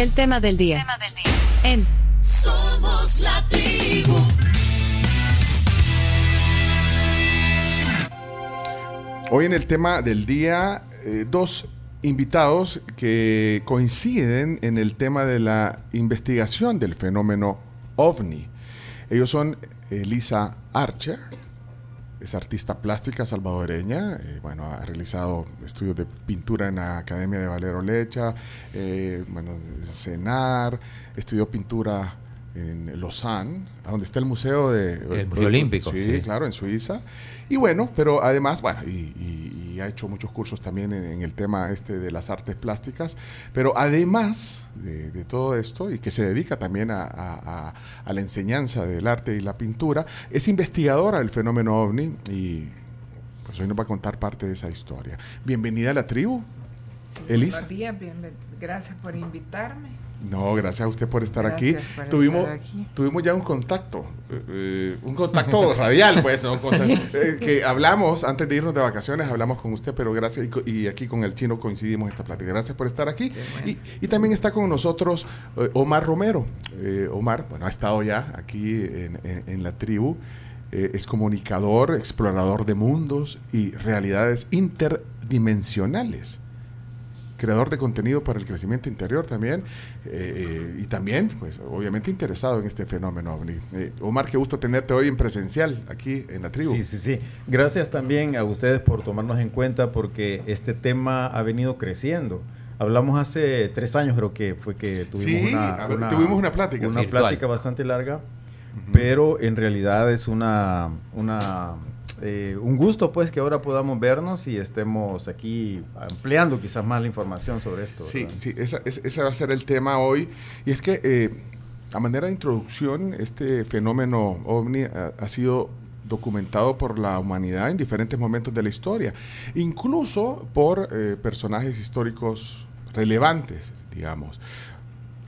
El tema del día. En Somos la tribu. Hoy en el tema del día, eh, dos invitados que coinciden en el tema de la investigación del fenómeno ovni. Ellos son Elisa Archer, es artista plástica salvadoreña, eh, bueno, ha realizado estudios de pintura en la Academia de Valero Lecha, eh, bueno, CENAR, estudió pintura en Lausanne, donde está el museo de... El Museo Olímpico. Sí, claro, en Suiza. Y bueno, pero además, bueno, y, ha hecho muchos cursos también en, el tema este de las artes plásticas, pero además de, todo esto, y que se dedica también a, la enseñanza del arte y la pintura, es investigadora del fenómeno ovni y pues hoy nos va a contar parte de esa historia. Bienvenida a la tribu. Elisa. Buenos días, gracias por invitarme. No, gracias a usted por estar aquí. tuvimos, tuvimos ya un contacto, eh, eh, un contacto radial, pues, eh, que hablamos antes de irnos de vacaciones, hablamos con usted, pero gracias, y, aquí con el chino coincidimos esta plática. Gracias por estar aquí. Y, también está con nosotros Omar Romero. Omar, bueno, ha estado ya aquí en la tribu, es comunicador, explorador de mundos y realidades interdimensionales creador de contenido para el crecimiento interior también, eh, y también, pues, obviamente interesado en este fenómeno OVNI. Eh, Omar, qué gusto tenerte hoy en presencial aquí en la tribu. Sí, sí, sí. Gracias también a ustedes por tomarnos en cuenta porque este tema ha venido creciendo. Hablamos hace tres años, creo que fue que tuvimos, una, tuvimos una plática. Una plática bastante larga, pero en realidad es una, una eh, un gusto pues que ahora podamos vernos y estemos aquí ampliando quizás más la información sobre esto. Sí, sí, ese va a ser el tema hoy. Y es que eh, a manera de introducción, este fenómeno ovni ha, sido documentado por la humanidad en diferentes momentos de la historia, incluso por eh, personajes históricos relevantes, digamos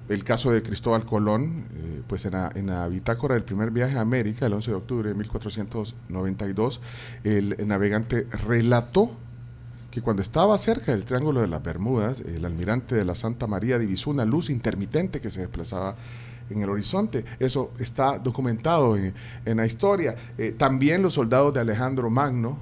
el caso de Cristóbal Colón, eh, pues en la, bitácora del primer viaje a América, el 11 de octubre de 1492, el, navegante relató que cuando estaba cerca del Triángulo de las Bermudas, el almirante de la Santa María divisó una luz intermitente que se desplazaba en el horizonte. Eso está documentado en, la historia. Eh, también los soldados de Alejandro Magno,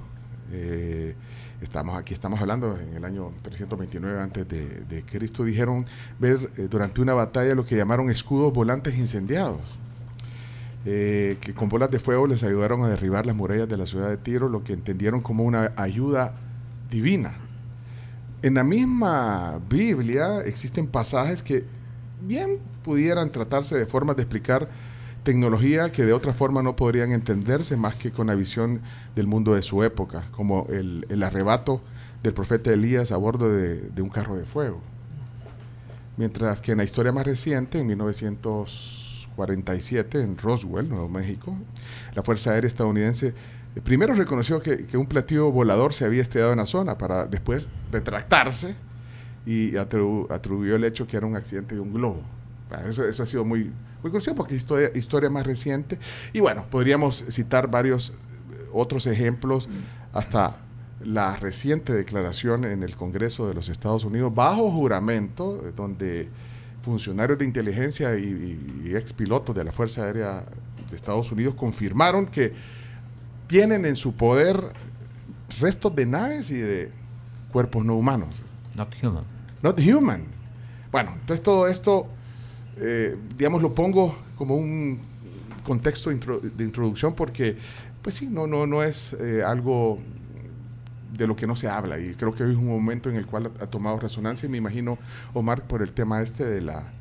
eh, estamos aquí estamos hablando en el año 329 antes de, Cristo, dijeron ver eh, durante una batalla lo que llamaron escudos volantes incendiados, eh, que con bolas de fuego les ayudaron a derribar las murallas de la ciudad de Tiro, lo que entendieron como una ayuda divina. En la misma Biblia existen pasajes que bien pudieran tratarse de formas de explicar tecnología que de otra forma no podrían entenderse más que con la visión del mundo de su época, como el, arrebato del profeta Elías a bordo de, un carro de fuego. Mientras que en la historia más reciente, en 1947, en Roswell, Nuevo México, la Fuerza Aérea estadounidense eh, primero reconoció que, un platillo volador se había estrellado en la zona para después retractarse y atribuyó el hecho que era un accidente de un globo. Eso, eso ha sido muy, muy conocido porque es historia, historia más reciente. Y bueno, podríamos citar varios eh, otros ejemplos, hasta la reciente declaración en el Congreso de los Estados Unidos, bajo juramento, donde funcionarios de inteligencia y, y ex pilotos de la Fuerza Aérea de Estados Unidos confirmaron que tienen en su poder restos de naves y de cuerpos no humanos. Not human. Not human. Bueno, entonces todo esto eh, digamos, lo pongo como un contexto de introducción porque, pues sí, no, no, no es eh, algo de lo que no se habla y creo que hoy es un momento en el cual ha, tomado resonancia y me imagino, Omar, por el tema este de la...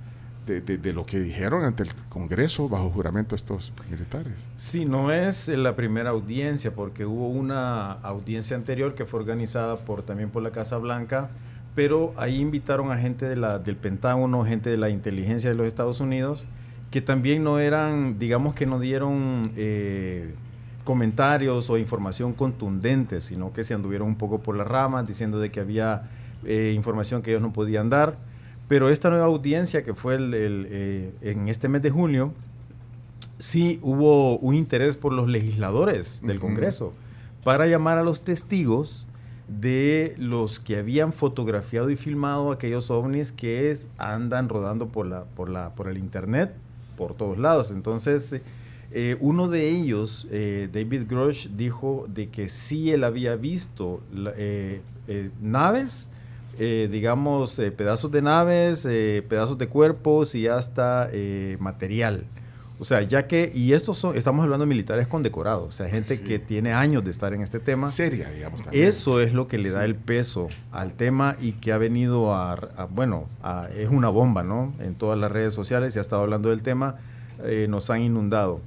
De, lo que dijeron ante el Congreso bajo juramento estos militares. Sí, no es la primera audiencia, porque hubo una audiencia anterior que fue organizada por también por la Casa Blanca, pero ahí invitaron a gente de la, del Pentágono, gente de la inteligencia de los Estados Unidos, que también no eran, digamos que no dieron eh, comentarios o información contundente, sino que se anduvieron un poco por las ramas diciendo de que había eh, información que ellos no podían dar. Pero esta nueva audiencia que fue el, eh, en este mes de junio, sí hubo un interés por los legisladores del Congreso para llamar a los testigos de los que habían fotografiado y filmado aquellos ovnis que andan rodando por, la, por, la, por el internet por todos lados. Entonces, eh, uno de ellos, eh, David Grosh, dijo de que sí él había visto eh, naves, digamos, pedazos de naves, pedazos de cuerpos y hasta material. O sea, ya que, y estos son, estamos hablando de militares condecorados, o sea, gente que tiene años de estar en este tema. Seria, digamos. También. Eso es lo que le da el peso al tema y que ha venido a, bueno, es una bomba, ¿no? En todas las redes sociales, se ha estado hablando del tema, nos han inundado.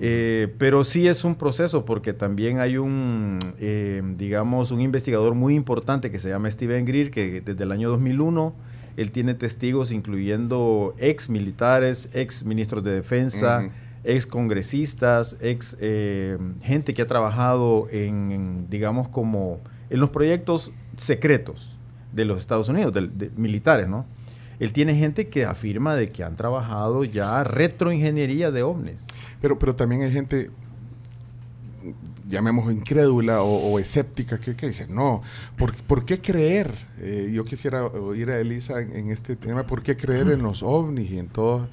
Eh, pero sí es un proceso porque también hay un, eh, digamos, un investigador muy importante que se llama Steven Greer, que desde el año 2001 él tiene testigos incluyendo ex militares, ex ministros de defensa, ex congresistas, ex eh, gente que ha trabajado en, digamos, como en los proyectos secretos de los Estados Unidos, de militares, ¿no? Él tiene gente que afirma de que han trabajado ya retroingeniería de ovnis. Pero, pero también hay gente, llamemos incrédula o, escéptica, que, dice, no, ¿por, qué creer? Eh, yo quisiera oír a Elisa en, este tema, ¿por qué creer en los ovnis y en todos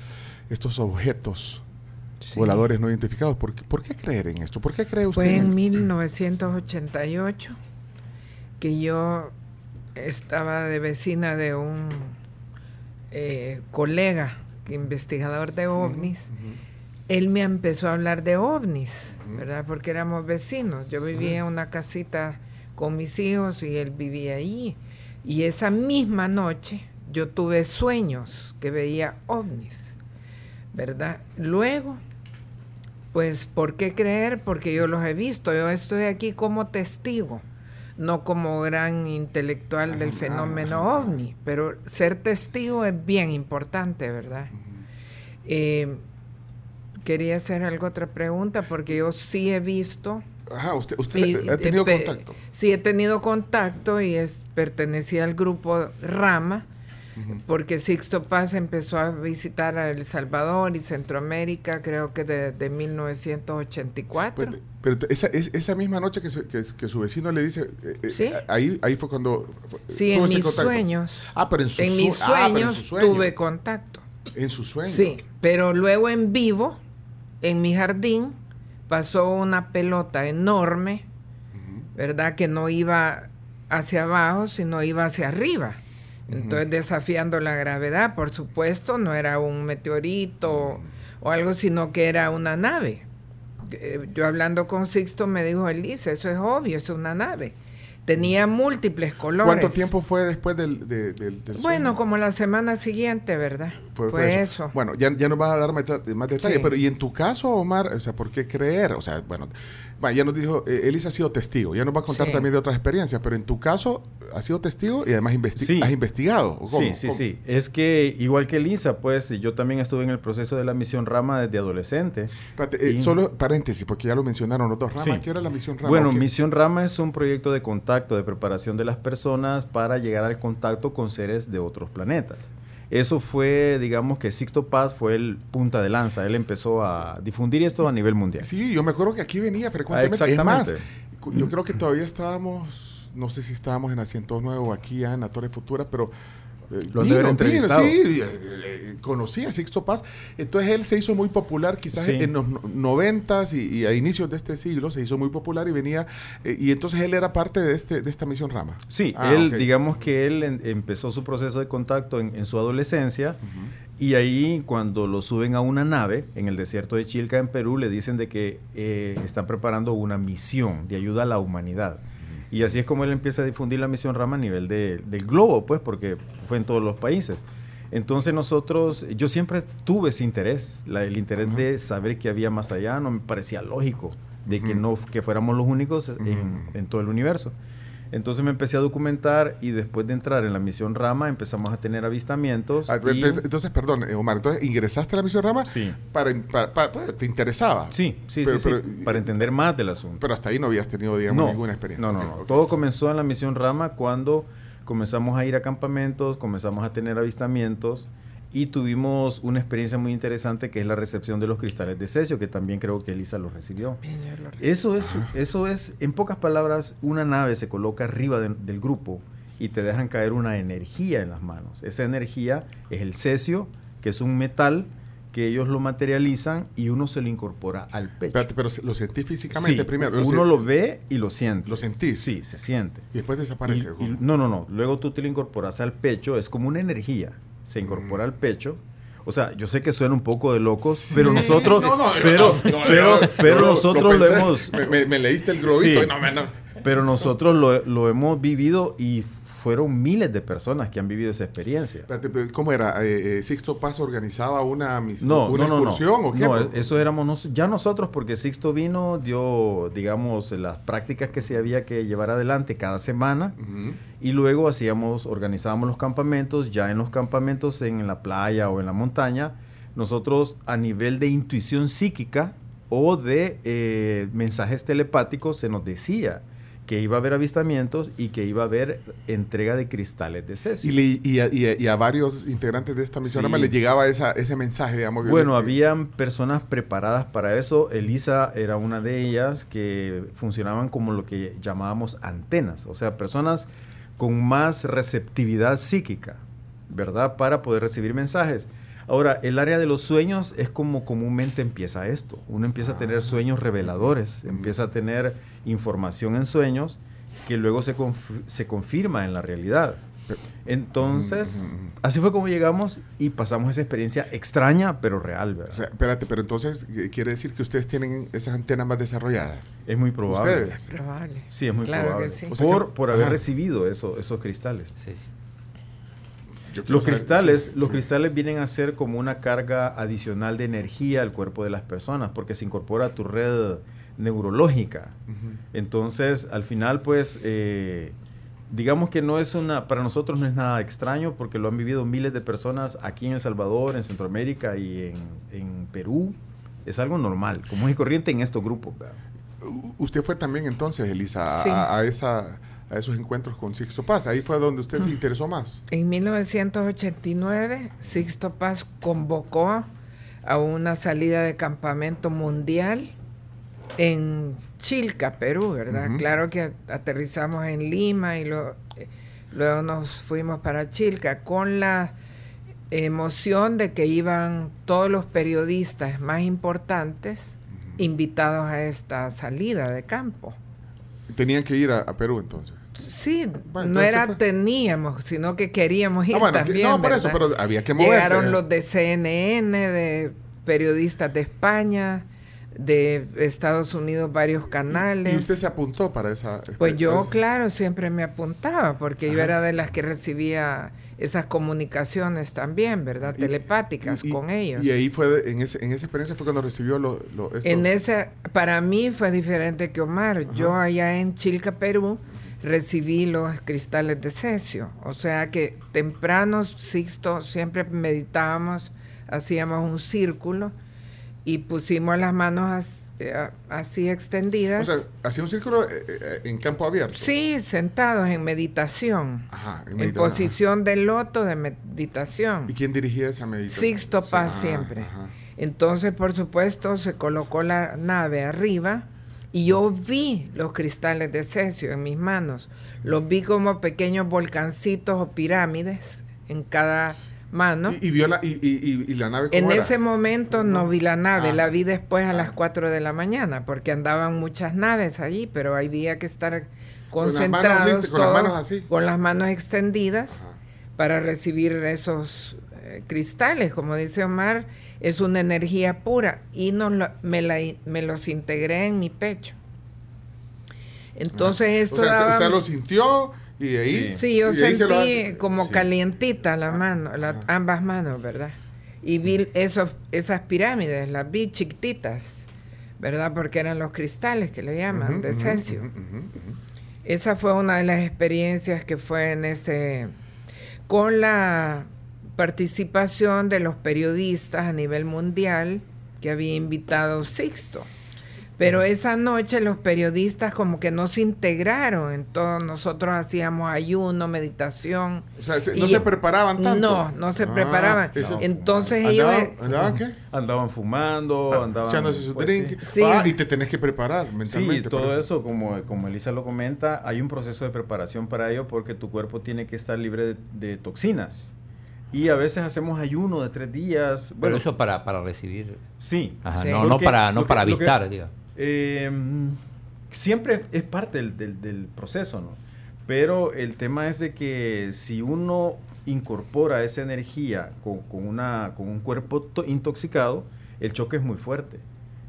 estos objetos voladores no identificados? ¿Por, qué creer en esto? ¿Por qué cree usted? Fue en, 1988 que yo estaba de vecina de un eh, colega, investigador de ovnis él me empezó a hablar de ovnis, ¿verdad? Porque éramos vecinos. Yo vivía en una casita con mis hijos y él vivía ahí. Y esa misma noche yo tuve sueños que veía ovnis, ¿verdad? Luego, pues, ¿por qué creer? Porque yo los he visto. Yo estoy aquí como testigo, no como gran intelectual del fenómeno ovni, pero ser testigo es bien importante, ¿verdad? Eh, Quería hacer algo otra pregunta porque yo sí he visto. Ajá, usted, usted ha tenido contacto. Sí, he tenido contacto y es pertenecía al grupo Rama, porque Sixto Paz empezó a visitar a El Salvador y Centroamérica, creo que desde de 1984. Pues, pero, esa, esa misma noche que su, que, su vecino le dice, eh, eh, ¿Sí? ahí, ahí fue cuando... Sí, en mis sueños. Ah, pero en, sus en mis ah, sueños tuve contacto. En sus sueños. Sí, pero luego en vivo en mi jardín pasó una pelota enorme, ¿verdad? Que no iba hacia abajo, sino iba hacia arriba. Entonces, desafiando la gravedad, por supuesto, no era un meteorito o algo, sino que era una nave. Eh, yo hablando con Sixto me dijo, Elisa, eso es obvio, es una nave. Tenía múltiples colores. ¿Cuánto tiempo fue después del, del, Bueno, como la semana siguiente, ¿verdad? Fue, eso. Bueno, ya, ya nos vas a dar más, detalles, pero ¿y en tu caso, Omar? O sea, ¿por qué creer? O sea, bueno, ya nos dijo, eh, Elisa ha sido testigo, ya nos va a contar también de otras experiencias, pero en tu caso, has sido testigo y además has investigado. Sí, sí, sí. Es que igual que Elisa, pues yo también estuve en el proceso de la misión Rama desde adolescente. Eh, solo paréntesis, porque ya lo mencionaron los dos. Rama, ¿qué era la misión Rama? Bueno, misión Rama es un proyecto de contacto, de preparación de las personas para llegar al contacto con seres de otros planetas. Eso fue, digamos que Sixto Paz fue el punta de lanza. Él empezó a difundir esto a nivel mundial. Sí, yo me acuerdo que aquí venía frecuentemente. exactamente. yo creo que todavía estábamos, no sé si estábamos en Asientos Nuevo o aquí ya en la Torre Futura, pero lo vino, vino, sí, eh, eh, conocí a Sixto Paz. Entonces él se hizo muy popular quizás en los noventas y, a inicios de este siglo se hizo muy popular y venía, eh, y entonces él era parte de, este, de esta misión Rama. Sí, ah, él, digamos que él empezó su proceso de contacto en, su adolescencia. Y ahí cuando lo suben a una nave en el desierto de Chilca, en Perú, le dicen de que están preparando una misión de ayuda a la humanidad. Y así es como él empieza a difundir la misión Rama a nivel del globo, pues, porque fue en todos los países. Entonces nosotros, yo siempre tuve ese interés, el interés de saber qué había más allá, no me parecía lógico de que no que fuéramos los únicos en, en, todo el universo. Entonces me empecé a documentar y después de entrar en la misión Rama empezamos a tener avistamientos. Ah, entonces, perdón, eh, Omar, entonces ingresaste a la misión Rama sí. para, ¿Te interesaba? Sí, sí, sí, para entender más del asunto. Pero hasta ahí no habías tenido, digamos, ninguna experiencia. No, no, no. Todo comenzó en la misión Rama cuando comenzamos a ir a campamentos, comenzamos a tener avistamientos y tuvimos una experiencia muy interesante que es la recepción de los cristales de cesio, que también creo que Elisa los recibió. Eso es, eso es, en pocas palabras, una nave se coloca arriba de- del grupo y te dejan caer una energía en las manos. Esa energía es el cesio, que es un metal que ellos lo materializan y uno se lo incorpora al pecho. Espérate, pero lo sentí físicamente Sí, primero. uno se- lo ve y lo siente. ¿Lo sentís? Sí, se siente. Y después desaparece. Y- y- no, no, no. Luego tú te lo incorporas al pecho. Es como una energía. Se incorpora al pecho. O sea, yo sé que suena un poco de locos, Sí. pero nosotros, No, no, pero, no, pero, nosotros lo, pensé. hemos, Me, me- me leíste el globito Sí. pero nosotros lo, lo hemos vivido y fueron miles de personas que han vivido esa experiencia. ¿Cómo era? Eh, eh, ¿Sixto Paz organizaba una, mis- No, una no, no, no. excursión o qué? No, eso éramos nos- ya nosotros porque Sixto vino, dio, digamos, las prácticas que se había que llevar adelante cada semana. Y luego hacíamos, organizábamos los campamentos, ya en los campamentos en la playa o en la montaña, nosotros a nivel de intuición psíquica o de eh, mensajes telepáticos se nos decía que iba a haber avistamientos y que iba a haber entrega de cristales de cesio. y a, y a- y a varios integrantes de esta misión Sí. les llegaba esa, ese mensaje, digamos. Bueno, que- habían personas preparadas para eso. Elisa era una de ellas que funcionaban como lo que llamábamos antenas, o sea, personas con más receptividad psíquica, ¿verdad? Para poder recibir mensajes. Ahora, el área de los sueños es como comúnmente empieza esto. Uno empieza a Ah. tener sueños reveladores, empieza a tener información en sueños que luego se, conf- se confirma en la realidad. Entonces, Mm, así fue como llegamos y pasamos esa experiencia extraña, pero real, O ¿verdad? sea, espérate, pero entonces eh, quiere decir que ustedes tienen esas antenas más desarrolladas. es muy probable. ¿Ustedes? Probable. Sí, es muy Claro probable. que sí. Por, por haber ajá. recibido eso, esos cristales. Sí, sí. Los saber- cristales, sí, los sí. cristales vienen a ser como una carga adicional de energía al cuerpo de las personas, porque se incorpora a tu red neurológica. Entonces, al final, pues, eh, digamos que no es una, para nosotros no es nada extraño, porque lo han vivido miles de personas aquí en El Salvador, en Centroamérica y en, en Perú. Es algo normal, como es corriente en estos grupos. Usted fue también entonces, Elisa, a- Sí. a, a esa, a esos encuentros con Sixto Paz. Ahí fue donde usted se Mm. interesó más. En 1989, Sixto Paz convocó a una salida de campamento mundial en Chilca, Perú, ¿verdad? Claro que aterrizamos en Lima y lo- eh, luego nos fuimos para Chilca con la emoción de que iban todos los periodistas más importantes invitados a esta salida de campo. Tenían que ir a, a Perú entonces. Sí, Bueno, no era fue- teníamos, sino que queríamos ir Ah, bueno, también. no, por eso, pero había que moverse. Llegaron los de CNN, de periodistas de España, de Estados Unidos, varios canales. Y usted se apuntó para esa. Pues yo, esa- claro, siempre me apuntaba, porque yo era de las que recibía esas comunicaciones también, ¿verdad? Y- Telepáticas y- con ellos. Y ahí fue, en, ese, en esa experiencia fue cuando recibió lo, lo- esto. En ese, para mí fue diferente que Omar. Yo allá en Chilca, Perú, recibí los cristales de cesio. O sea que temprano, Sixto, siempre meditábamos, hacíamos un círculo y pusimos las manos eh, así o extendidas. sea, hacía un círculo eh, eh, en campo abierto. sí, sentados en meditación. Ajá. en posición de loto de meditación. ¿Y quién dirigía esa meditación? Sixto Paz siempre. ajá. Entonces, por supuesto, se colocó la nave arriba y yo vi los cristales de cesio en mis manos. Los vi como pequeños volcancitos o pirámides en cada mano. Y, y vio la, y, y, y- la nave En cómo era? ese momento no vi la nave, Ah. la vi después a Ah. las 4 de la mañana, porque andaban muchas naves allí, pero había que estar las manos concentrados listas, con las manos así. con las manos extendidas Ajá. para recibir esos eh, cristales, como dice Omar, es una energía pura y no lo- me, la, me los integré en mi pecho. Entonces esto o sea, daba- usted lo sintió y de ahí. Sí, yo sentí como sí. calientita la Ah, mano, la- ambas manos, ¿verdad? Y vi esos, esas pirámides, las vi chiquititas, ¿verdad? Porque eran los cristales que le llaman, de cesio. Esa fue una de las experiencias que fue en ese, con la participación de los periodistas a nivel mundial que había invitado Sixto. Pero esa noche los periodistas como que no se integraron, entonces nosotros hacíamos ayuno, meditación. O sea, y- no se preparaban tanto. No, no se Ah, preparaban. eso- Entonces ellos... ¿Andaban, andaban qué? Andaban fumando, andaban... Echándose su pues, drink. sí. Sí. Ah, y te tenés que preparar Sí, mentalmente. todo para- eso, como, como Elisa lo comenta, hay un proceso de preparación para ello porque tu cuerpo tiene que estar libre de, de toxinas. Y a veces hacemos ayuno de tres días. Pero Bueno, eso para, para recibir. sí. Ajá, Sí. no, no para, no que- para que- avistar, diga. Eh, siempre es parte del, del- del proceso, ¿no? Pero el tema es de que si uno incorpora esa energía con, con una, con un cuerpo to- intoxicado, el choque es muy fuerte.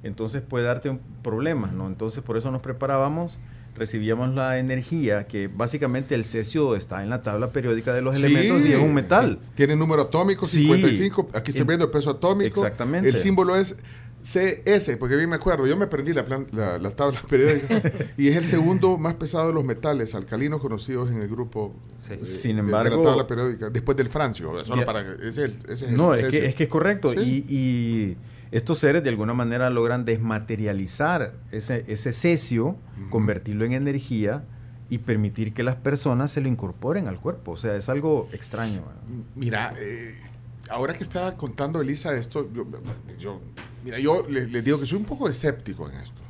Entonces puede darte un problema, ¿no? Entonces por eso nos preparábamos, recibíamos la energía, que básicamente el cesio está en la tabla periódica de los Sí, elementos y es un metal. sí. Tiene número atómico, Sí. 55. Aquí estoy En- viendo el peso atómico. Exactamente. El símbolo es CS, porque bien me acuerdo. Yo me aprendí la, plan- la, la tabla periódica. y es el segundo más pesado de los metales alcalinos conocidos en el grupo Sí. eh, Sin de- de, embargo- la tabla periódica. Después del francio. Solo Ya. para que- ese es el, ese es el No, es que, es que es correcto. Sí. Y, y estos seres de alguna manera logran desmaterializar ese, ese cesio, convertirlo en energía y permitir que las personas se lo incorporen al cuerpo. O sea, es algo extraño. Mira, eh, ahora que estaba contando Elisa esto, yo, yo- mira, yo les, les digo que soy un poco escéptico en esto.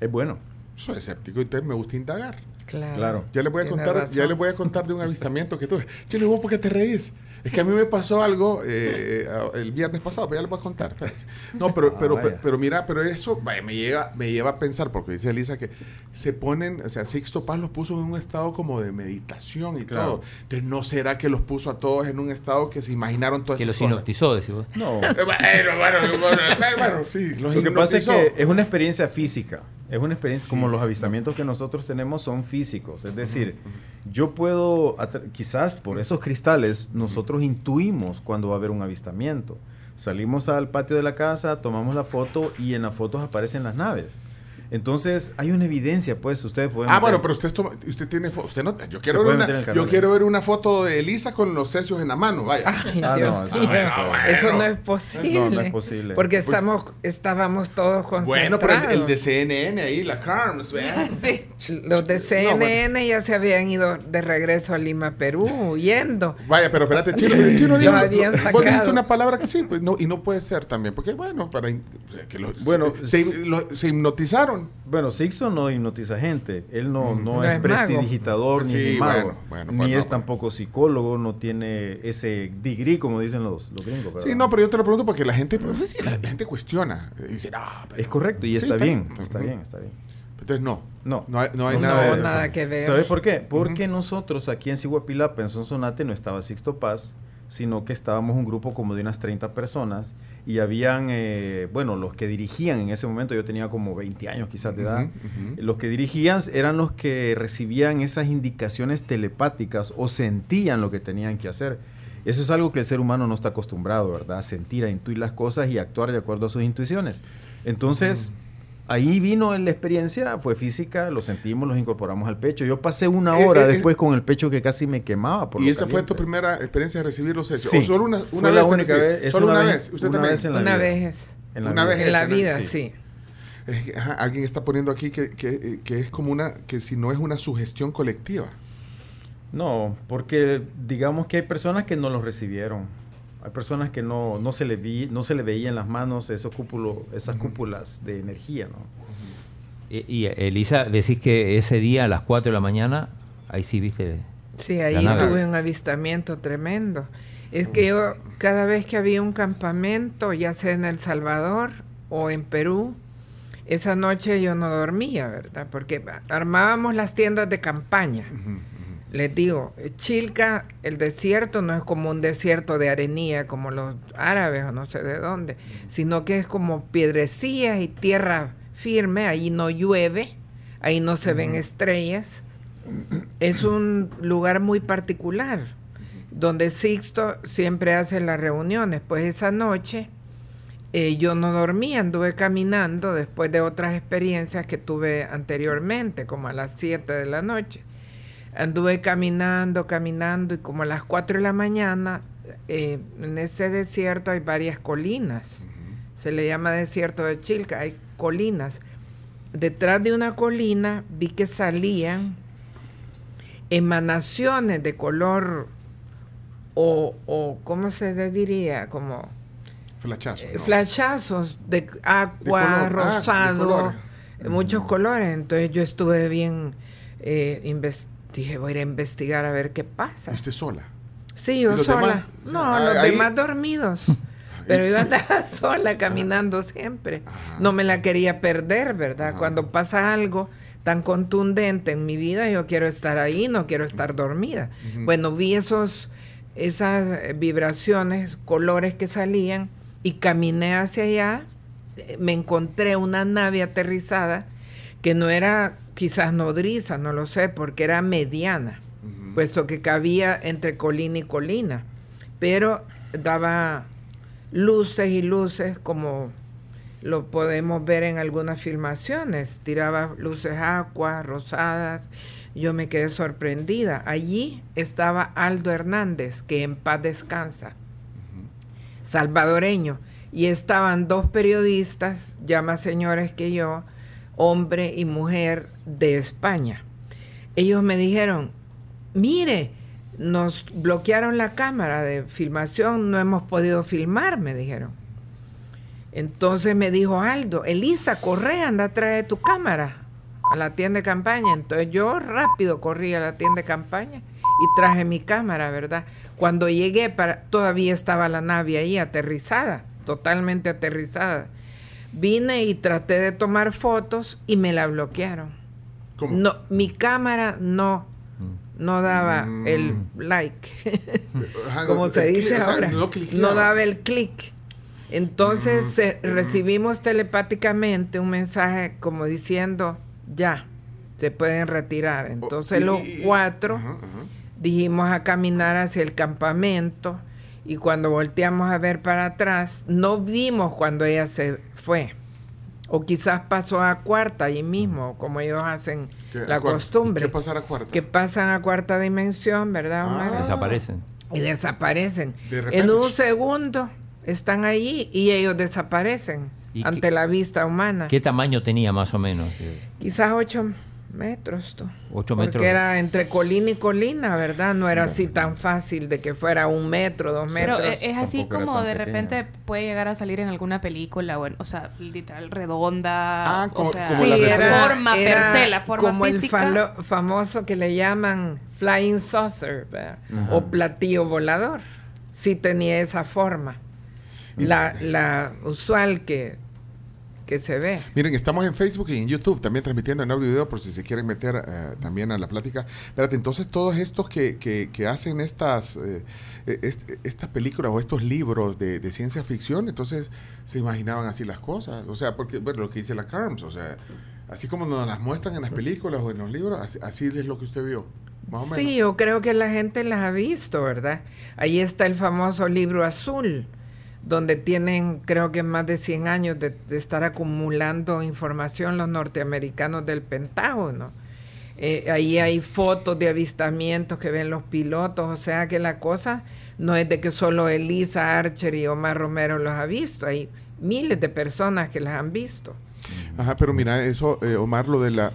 Es bueno. Soy escéptico y entonces me gusta indagar. Claro. Claro. Ya les voy a Tiene contar, razón. ya les voy a contar de un avistamiento que tuve. Chile, ¿vos por qué te reís? Es que a mí me pasó algo eh, el viernes pasado, pero ya les voy a contar. espérense. No, pero, Ah, pero, pero, pero mira, pero eso vaya, me, lleva, me lleva a pensar, porque dice Elisa que se ponen, o sea, Sixto Paz los puso en un estado como de meditación y Claro. todo. Entonces, ¿no será que los puso a todos en un estado que se imaginaron todas Que los esas cosas? hipnotizó, decís vos. No. Eh, Bueno, bueno, bueno, eh, bueno, sí, los Lo que pasa es que es una experiencia física. Es una experiencia, como los avistamientos que nosotros tenemos son físicos. Es decir, yo puedo, quizás por esos cristales, nosotros intuimos cuando va a haber un avistamiento. Salimos al patio de la casa, tomamos la foto y en las fotos aparecen las naves. Entonces, hay una evidencia, pues, ustedes pueden... Ah, bueno, pero usted, toma- usted tiene usted no, yo quiero, ver una, yo quiero ver una foto de Elisa con los cesios en la mano, vaya. Ay, Ah, Dios no, eso no es posible. eso no bueno. es posible. No, no es posible. Porque estamos, estábamos todos concentrados. Bueno, pero el, el de CNN ahí, la Carms, vea. Los de No, CNN bueno. ya se habían ido de regreso a Lima, Perú, huyendo. Vaya, pero espérate, Chino, el Chino dijo, vos dijiste una palabra que sí, pues no, y no puede ser también, porque bueno, para que los- Bueno, se, lo- se hipnotizaron. Bueno, Sixto no hipnotiza gente. Él no, no, No es, es prestidigitador ni, Sí, ni mago. bueno, bueno, ni bueno, es tampoco psicólogo, no tiene ese degree, como dicen los, los gringos. ¿verdad? Sí, no, pero yo te lo pregunto porque la gente, pues, sí, la, la gente cuestiona. Dice, ah, pero- Es correcto y Sí, está está bien, bien. está bien, está bien. Entonces, no. No. No hay, no hay No, nada No, nada que ver. ¿Sabes por qué? Porque nosotros aquí en Siguapilapa, en Sonsonate, no estaba Sixto Paz, sino que estábamos un grupo como de unas 30 personas y habían, eh, bueno, los que dirigían en ese momento, yo tenía como 20 años quizás de edad, los que dirigían eran los que recibían esas indicaciones telepáticas o sentían lo que tenían que hacer. Eso es algo que el ser humano no está acostumbrado, ¿verdad? A sentir, a intuir las cosas y actuar de acuerdo a sus intuiciones. Entonces, ahí vino la experiencia, fue física, lo sentimos, los incorporamos al pecho. Yo pasé una Eh, hora eh, después con el pecho que casi me quemaba. Por ¿Y lo esa fue tu primera experiencia de recibir los hechos? Sí. ¿O solo una, Fue una la vez? en única vez, ¿Solo una, una vez? vez, ¿Usted una también? vez en la Una vida. vez. En la Una vida. vez En la vida, Sí. sí. Es que, ajá, alguien está poniendo aquí que, que, eh, que es como una, que si no es una sugestión colectiva. No, porque digamos que hay personas que no los recibieron. Hay personas que no, no, se le vi, no se le veía en las manos esos cúpulos, esas cúpulas de energía, ¿no? Y, y, Elisa, decís que ese día a las 4 de la mañana, ahí sí viste. Sí, La ahí nave. tuve un avistamiento tremendo. Es que yo, cada vez que había un campamento, ya sea en El Salvador o en Perú, esa noche yo no dormía, ¿verdad? Porque armábamos las tiendas de campaña. Les digo, Chilca, el desierto no es como un desierto de arenilla como los árabes o no sé de dónde, sino que es como piedrecillas y tierra firme, ahí no llueve, ahí no se ven estrellas. Es un lugar muy particular, donde Sixto siempre hace las reuniones. Pues esa noche eh, yo no dormía, anduve caminando después de otras experiencias que tuve anteriormente, como a las 7 de la noche. Anduve caminando, caminando y como a las 4 de la mañana, eh, en ese desierto hay varias colinas. Se le llama desierto de Chilca, hay colinas. detrás de una colina vi que salían emanaciones de color o, o ¿cómo se diría? Como Flachazo. eh, ¿no? flashazos de De agua, color, ah, de rosado, colores. eh, muchos colores. Entonces yo estuve bien, eh, dije, voy a ir a investigar a ver qué pasa. ¿Y usted sola? Sí, yo ¿Y los sola. demás? O sea, no, ahí- los demás dormidos. Pero yo andaba sola caminando siempre. No me la quería perder, ¿verdad? Ajá. Cuando pasa algo tan contundente en mi vida, yo quiero estar ahí, no quiero estar dormida. Bueno, vi esos, esas vibraciones, colores que salían y caminé hacia allá. Me encontré una nave aterrizada que no era quizás nodriza, no lo sé, porque era mediana puesto que cabía entre colina y colina, pero daba luces y luces como lo podemos ver en algunas filmaciones, tiraba luces aqua, rosadas, yo me quedé sorprendida. Allí estaba Aldo Hernández, que en paz descansa, salvadoreño, y estaban dos periodistas, ya más señores que yo, hombre y mujer de España. Ellos me dijeron, mire, nos bloquearon la cámara de filmación, no hemos podido filmar, me dijeron. Entonces me dijo Aldo, Elisa, corre, anda a traer tu cámara a la tienda de campaña. Entonces yo rápido corrí a la tienda de campaña y traje mi cámara, ¿verdad? Cuando llegué, todavía estaba la nave ahí aterrizada, totalmente aterrizada. Vine y traté de tomar fotos y me la bloquearon. ¿Cómo? No, mi cámara no, no daba Mm. el like, Ajá, como no, se dice clic, o sea, ahora. no daba el clic. Entonces se- recibimos telepáticamente un mensaje como diciendo, ya, se pueden retirar. Entonces Y- los y- cuatro ajá, ajá. dijimos a caminar hacia el campamento y cuando volteamos a ver para atrás, no vimos cuando ella se fue. O quizás pasó a cuarta allí mismo, como ellos hacen ¿Qué- la a costumbre. ¿Qué pasará cuarta? Que pasan a cuarta dimensión, ¿verdad, Ah. Desaparecen. Y desaparecen. De. En un segundo están allí y ellos desaparecen ¿Y ante qué- la vista humana. ¿Qué tamaño tenía más o menos? Quizás ocho metros. tú. Ocho Porque metros. era entre colina y colina, ¿verdad? No era así tan fácil de que fuera un metro, dos Pero metros. eh, es así Tampoco como de pequeña. repente puede llegar a salir en alguna película, o, en- o sea, literal redonda. Ah, como- o sea, como Sí, la era- forma era per se, la forma como física. el falo- famoso que le llaman flying saucer ¿verdad? o platillo volador. Sí tenía esa forma. La, la usual que, que se ve. Miren, estamos en Facebook y en YouTube también transmitiendo en audio y video por si se quieren meter eh, también a la plática. Espérate, entonces todos estos que, que, que hacen estas, eh, eh, est- estas películas o estos libros de, de ciencia ficción, entonces se imaginaban así las cosas. O sea, porque, bueno, lo que dice la Carms, o sea, así como nos las muestran en las películas o en los libros, así, así es lo que usted vio. Más o menos. Sí, yo creo que la gente las ha visto, ¿verdad? Ahí está el famoso libro azul, donde tienen, creo que más de 100 años de, de estar acumulando información los norteamericanos del Pentágono. Eh, ahí hay fotos de avistamientos que ven los pilotos, o sea que la cosa no es de que solo Elisa Archer y Omar Romero los ha visto, hay miles de personas que las han visto. Ajá, pero mira, eso, eh, Omar, lo de la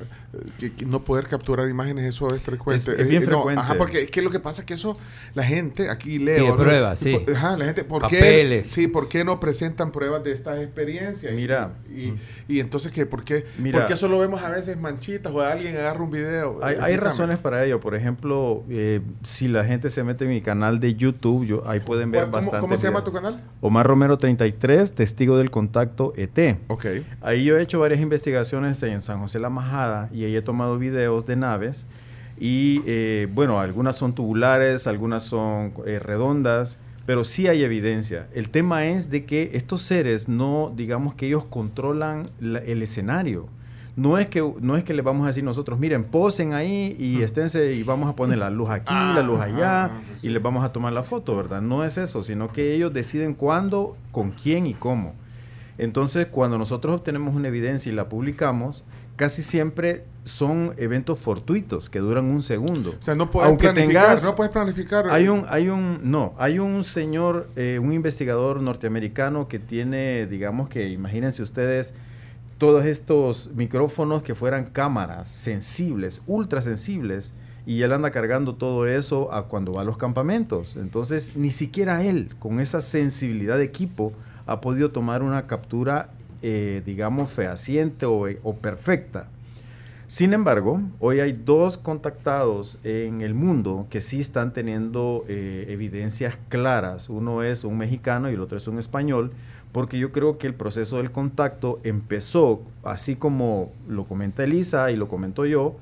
que, que no poder capturar imágenes, eso es frecuente. Es- es bien Eh, no, frecuente. ajá, porque es que lo que pasa es que eso, la gente, aquí leo. Pide ¿no? pruebas, sí. Ajá, la gente, ¿por Papeles. qué? Sí, ¿por qué no presentan pruebas de estas experiencias? Y- Mira. Y, y entonces, ¿qué? ¿Por qué, Mira. ¿por qué solo vemos a veces manchitas o alguien agarra un video? Hay, hay Explícame. razones para ello. Por ejemplo, eh, si la gente se mete en mi canal de YouTube, yo, ahí pueden ver ¿Cómo, bastante. cómo se llama tu canal? Omar Romero 33, testigo del contacto ET. Ok. Ahí yo he hecho varias investigaciones en San José La Majada y ahí he tomado videos de naves y eh, bueno, algunas son tubulares, algunas son eh, redondas, pero sí hay evidencia. El tema es de que estos seres no, digamos que ellos controlan la- el escenario. No es, que, no es que le vamos a decir nosotros, miren, posen ahí y esténse y vamos a poner la luz aquí, la luz allá Ah, pues sí. y les vamos a tomar la foto, ¿verdad? No es eso, sino que ellos deciden cuándo, con quién y cómo. Entonces, cuando nosotros obtenemos una evidencia y la publicamos, casi siempre son eventos fortuitos que duran un segundo. O sea, no puedes Aunque planificar, tengas- no puedes planificar. Hay un, hay un, no, hay un señor, eh, un investigador norteamericano que tiene, digamos que, imagínense ustedes, todos estos micrófonos que fueran cámaras sensibles, ultra sensibles, y él anda cargando todo eso a cuando va a los campamentos. Entonces, ni siquiera él, con esa sensibilidad de equipo, ha podido tomar una captura, eh, digamos, fehaciente o, o perfecta. Sin embargo, hoy hay dos contactados en el mundo que sí están teniendo eh, evidencias claras. Uno es un mexicano y el otro es un español, porque yo creo que el proceso del contacto empezó, así como lo comenta Elisa y lo comento yo,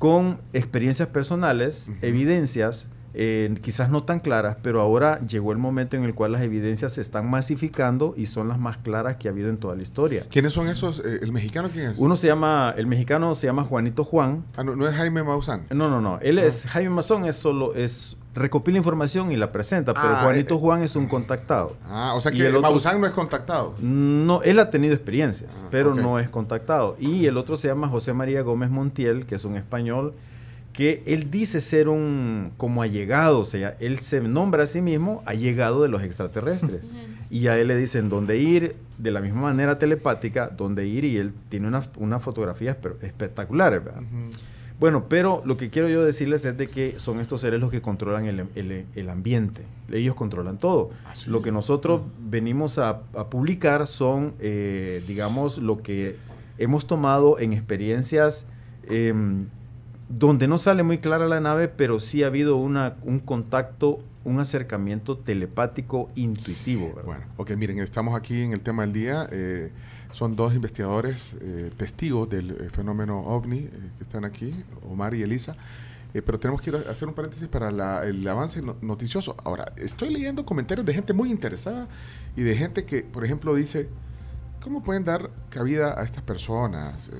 con experiencias personales, evidencias, eh, quizás no tan claras, pero ahora llegó el momento en el cual las evidencias se están masificando y son las más claras que ha habido en toda la historia. ¿Quiénes son esos? Eh, ¿El mexicano quién es? Uno se llama, el mexicano se llama Juanito Juan. Ah, no, no es Jaime Maussan. No, no, no. Él es, Jaime Maussan es solo, es recopila información y la presenta, pero Ah, Juanito eh, Juan es un contactado. Ah, o sea Y que el otro- Maussan no es contactado. No, él ha tenido experiencias, Ah, pero no es contactado. Y el otro se llama José María Gómez Montiel, que es un español que él dice ser un como allegado, o sea, él se nombra a sí mismo allegado de los extraterrestres. y a él le dicen dónde ir, de la misma manera telepática, dónde ir, y él tiene unas unas fotografías espe- espectaculares, ¿verdad? Bueno, pero lo que quiero yo decirles es de que son estos seres los que controlan el, el- el ambiente. Ellos controlan todo. Ah, sí. Lo que nosotros venimos a, a publicar son, eh, digamos, lo que hemos tomado en experiencias em, donde no sale muy clara la nave, pero sí ha habido una, un contacto, un acercamiento telepático intuitivo. Bueno, ok, miren, estamos aquí en el tema del día. eh, son dos investigadores eh, testigos del eh, fenómeno ovni eh, que están aquí, Omar y Elisa. Pero tenemos que ir a hacer un paréntesis para la- el avance no- noticioso. Ahora, estoy leyendo comentarios de gente muy interesada y de gente que, por ejemplo, dice, ¿cómo pueden dar cabida a estas personas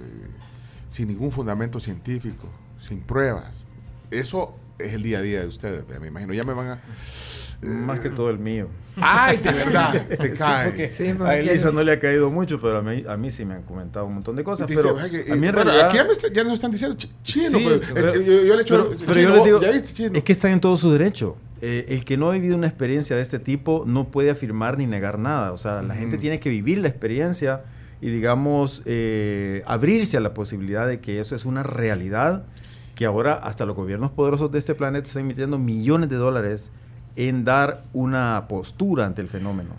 sin ningún fundamento científico, sin pruebas? Eso es el día a día de ustedes, me imagino. Ya me van a... Más que todo el mío. ¡Ay, de verdad! Te Sí, cae. porque Sí, a Elisa no le ha caído mucho, pero a mí, a mí sí me han comentado un montón de cosas. Dice, pero que, a mí en bueno, realidad... aquí ya, me está- ya nos están diciendo ch- chino. Sí, pues, pero- es- yo, yo le echo pero, yo les digo, ¿ya viste chino? es que están en todo su derecho. Eh, el que no ha vivido una experiencia de este tipo no puede afirmar ni negar nada. O sea, la gente Ujú. tiene que vivir la experiencia y, digamos, eh, abrirse a la posibilidad de que eso es una realidad, que ahora hasta los gobiernos poderosos de este planeta están invirtiendo millones de dólares en dar una postura ante el fenómeno.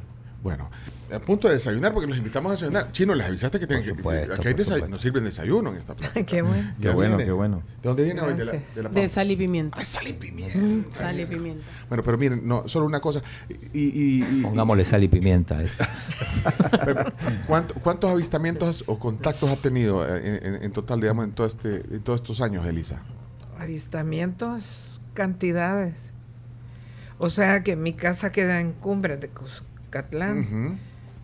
Bueno, a punto de desayunar porque los invitamos a desayunar. Chino, les avisaste que tienen que- aquí hay nos sirven desayuno en esta planta. Qué bueno. Qué bueno, qué bueno. ¿De dónde viene hoy? De la, de la De sal y pimienta. Ay, sal y pimienta. Sal y pimienta. Bueno, pero miren, no, solo una cosa. Y, y- y- Pongámosle sal y pimienta. eh. Pero, ¿cuánto- ¿Cuántos avistamientos o contactos ha tenido eh, en, en- en total, digamos, en, todo este, en todos estos años, Elisa? Avistamientos, cantidades. O sea que mi casa queda en cumbre de Cuscatlán, Ujú.